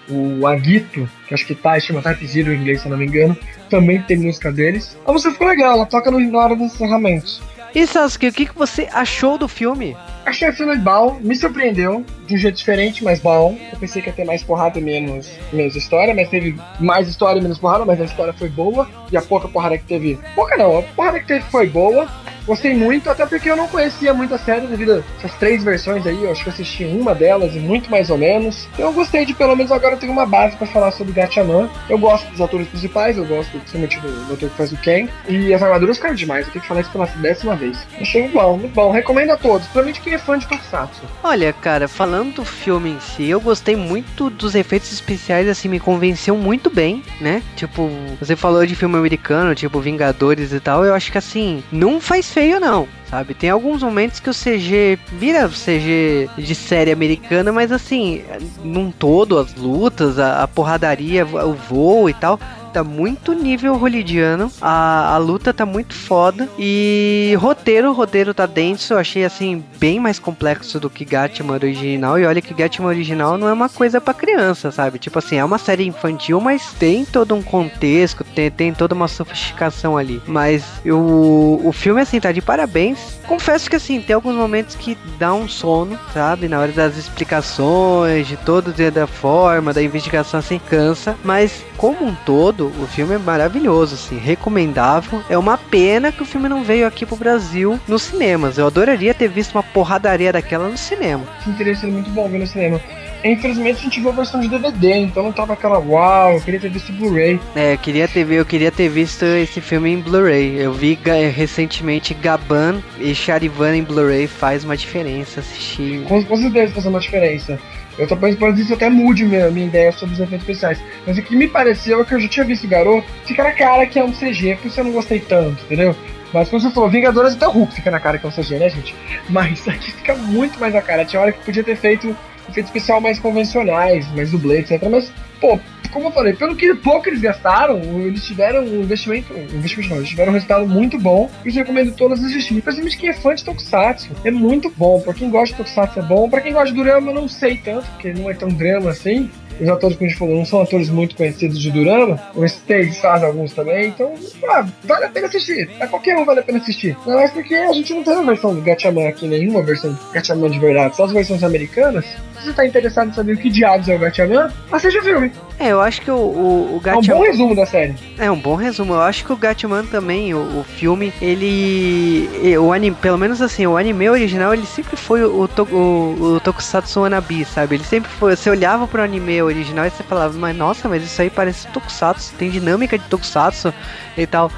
Speaker 2: o Aguito, que acho que tá, chama Type Zero em inglês, se eu não me engano, também tem música deles. A música ficou legal, ela toca no, na hora dos encerramentos.
Speaker 1: E Sasuke, o que, que você achou do filme?
Speaker 2: Achei o filme bom, me surpreendeu, de um jeito diferente, mas bom. Eu pensei que ia ter mais porrada e menos, menos história, mas teve mais história e menos porrada, mas a história foi boa. E a pouca porrada que teve. Pouca não, a porrada que teve foi boa. Gostei muito, até porque eu não conhecia muito a série devido a essas três versões aí. Eu acho que eu assisti uma delas e muito mais ou menos. Então eu gostei de pelo menos agora eu tenho uma base para falar sobre Gatchaman. Eu gosto dos atores principais, eu gosto principalmente do, do ator que faz o Ken. E as armaduras ficaram demais, eu tenho que falar isso pela décima vez. Achei muito bom, muito bom. Recomendo a todos, principalmente quem é fã de Tokusatsu.
Speaker 1: Olha, cara, falando do filme em si, eu gostei muito dos efeitos especiais, assim, me convenceu muito bem, né? Tipo, você falou de filme americano, tipo Vingadores e tal, eu acho que assim, não faz feio não sabe? Tem alguns momentos que o CG vira CG de série americana, mas assim, num todo, as lutas, a, a porradaria, o voo e tal, tá muito nível holidiano. A, a luta tá muito foda. E roteiro, roteiro tá denso. Eu achei assim, bem mais complexo do que Gatman original. E olha que Gatman original não é uma coisa para criança, sabe? Tipo assim, é uma série infantil, mas tem todo um contexto, tem, tem toda uma sofisticação ali. Mas o, o filme, assim, tá de parabéns. Confesso que assim, tem alguns momentos que dá um sono, sabe? Na hora das explicações, de todo da forma, da investigação assim, cansa. Mas como um todo, o filme é maravilhoso, assim, recomendável. É uma pena que o filme não veio aqui pro Brasil nos cinemas. Eu adoraria ter visto uma porradaria daquela no cinema.
Speaker 2: Teria sido muito bom ver no cinema. Infelizmente a gente viu a versão de DVD, então não tava aquela uau, eu queria ter visto Blu-ray.
Speaker 1: É, eu queria ter, eu queria ter visto esse filme em Blu-ray. Eu vi recentemente Gaban e Charivan em Blu-ray faz uma diferença assistir.
Speaker 2: Com, com certeza faz uma diferença. Eu tô pensando que isso até mude minha, minha ideia sobre os efeitos especiais. Mas o que me pareceu é que eu já tinha visto o garoto, fica na cara que é um CG, por isso eu não gostei tanto, entendeu? Mas como você falou, Vingadores até o Hulk fica na cara que é um CG, né, gente? Mas aqui fica muito mais na cara. Tinha hora que podia ter feito efeitos especial mais convencionais, mais dublê, etc. Mas, pô, como eu falei, pelo que pouco eles gastaram, eles tiveram um investimento, um investimento não, eles tiveram um resultado muito bom. Eu recomendo todas assistirem. Principalmente quem é fã de Tokusatsu. É muito bom. Pra quem gosta de Tokusatsu é bom. Pra quem gosta de drama, eu não sei tanto, porque não é tão drama assim os atores que a gente falou não são atores muito conhecidos de Durama, o Stage faz alguns também, então ah, vale a pena assistir. A qualquer um vale a pena assistir. Não é porque a gente não tem uma versão do Gatchaman aqui, nenhuma versão do Gatchaman de verdade, só as versões americanas. Se você tá interessado em saber o que diabos é o Gatchaman, assista o filme.
Speaker 1: É, eu acho que o, o, o
Speaker 2: Gatchaman... É um bom resumo da série.
Speaker 1: É um bom resumo. Eu acho que o Gatchaman também, o, o filme, ele... O anime, pelo menos assim, o anime original, ele sempre foi o, o, o Tokusatsu Anabi, sabe? Ele sempre foi... Você olhava pro anime original e você falava, mas nossa, mas isso aí parece Tokusatsu, tem dinâmica de Tokusatsu e tal.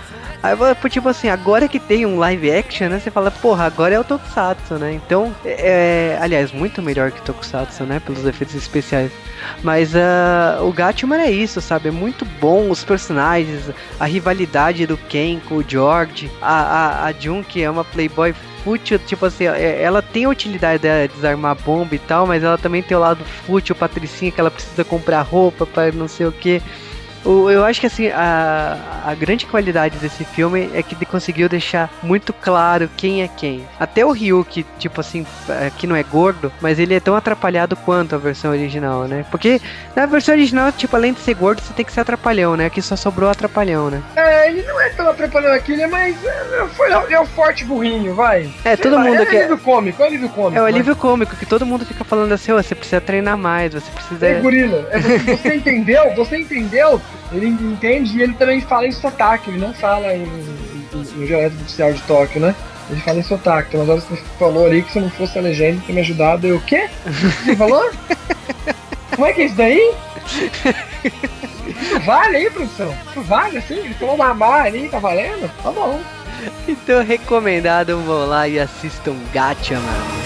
Speaker 1: Aí, tipo assim, agora que tem um live action, né? Você fala, porra, agora é o Tokusatsu, né? Então, é, aliás, muito melhor que Tokusatsu, né? Pelos efeitos especiais. Mas uh, o Gatman é isso, sabe? É muito bom os personagens, a rivalidade do Ken com o George, a, a, a Jun, que é uma playboy fútil, tipo assim, é, ela tem a utilidade de desarmar bomba e tal, mas ela também tem o lado fútil, patricinha, que ela precisa comprar roupa para não sei o que. Eu acho que assim, a, a grande qualidade desse filme é que ele conseguiu deixar muito claro quem é quem. Até o Ryu, que, tipo assim, é, que não é gordo, mas ele é tão atrapalhado quanto a versão original, né? Porque na versão original, tipo, além de ser gordo, você tem que ser atrapalhão, né? Aqui só sobrou atrapalhão, né?
Speaker 2: É, ele não é tão atrapalhão aqui, ele é mais. É, foi, é o forte burrinho, vai.
Speaker 1: É, todo
Speaker 2: lá,
Speaker 1: mundo
Speaker 2: é
Speaker 1: aqui.
Speaker 2: É o alívio cômico, é o alívio cômico.
Speaker 1: É o alívio cômico, que todo mundo fica falando assim, oh, você precisa treinar mais, você precisa.
Speaker 2: É, gorila, é, você, você entendeu? Você entendeu? Ele entende e ele também fala em sotaque, ele não fala em, em, no dialeto oficial de Tóquio, né? Ele fala em sotaque. Tem umas horas que você falou ali que se não fosse a legenda ter me ajudado. Eu, o quê? Você falou? Como é que é isso daí? Isso vale aí, produção? Isso vale assim? Ele falou mamar ali, tá valendo? Tá bom.
Speaker 1: Então recomendado, vão lá e assistam Gacha, mano.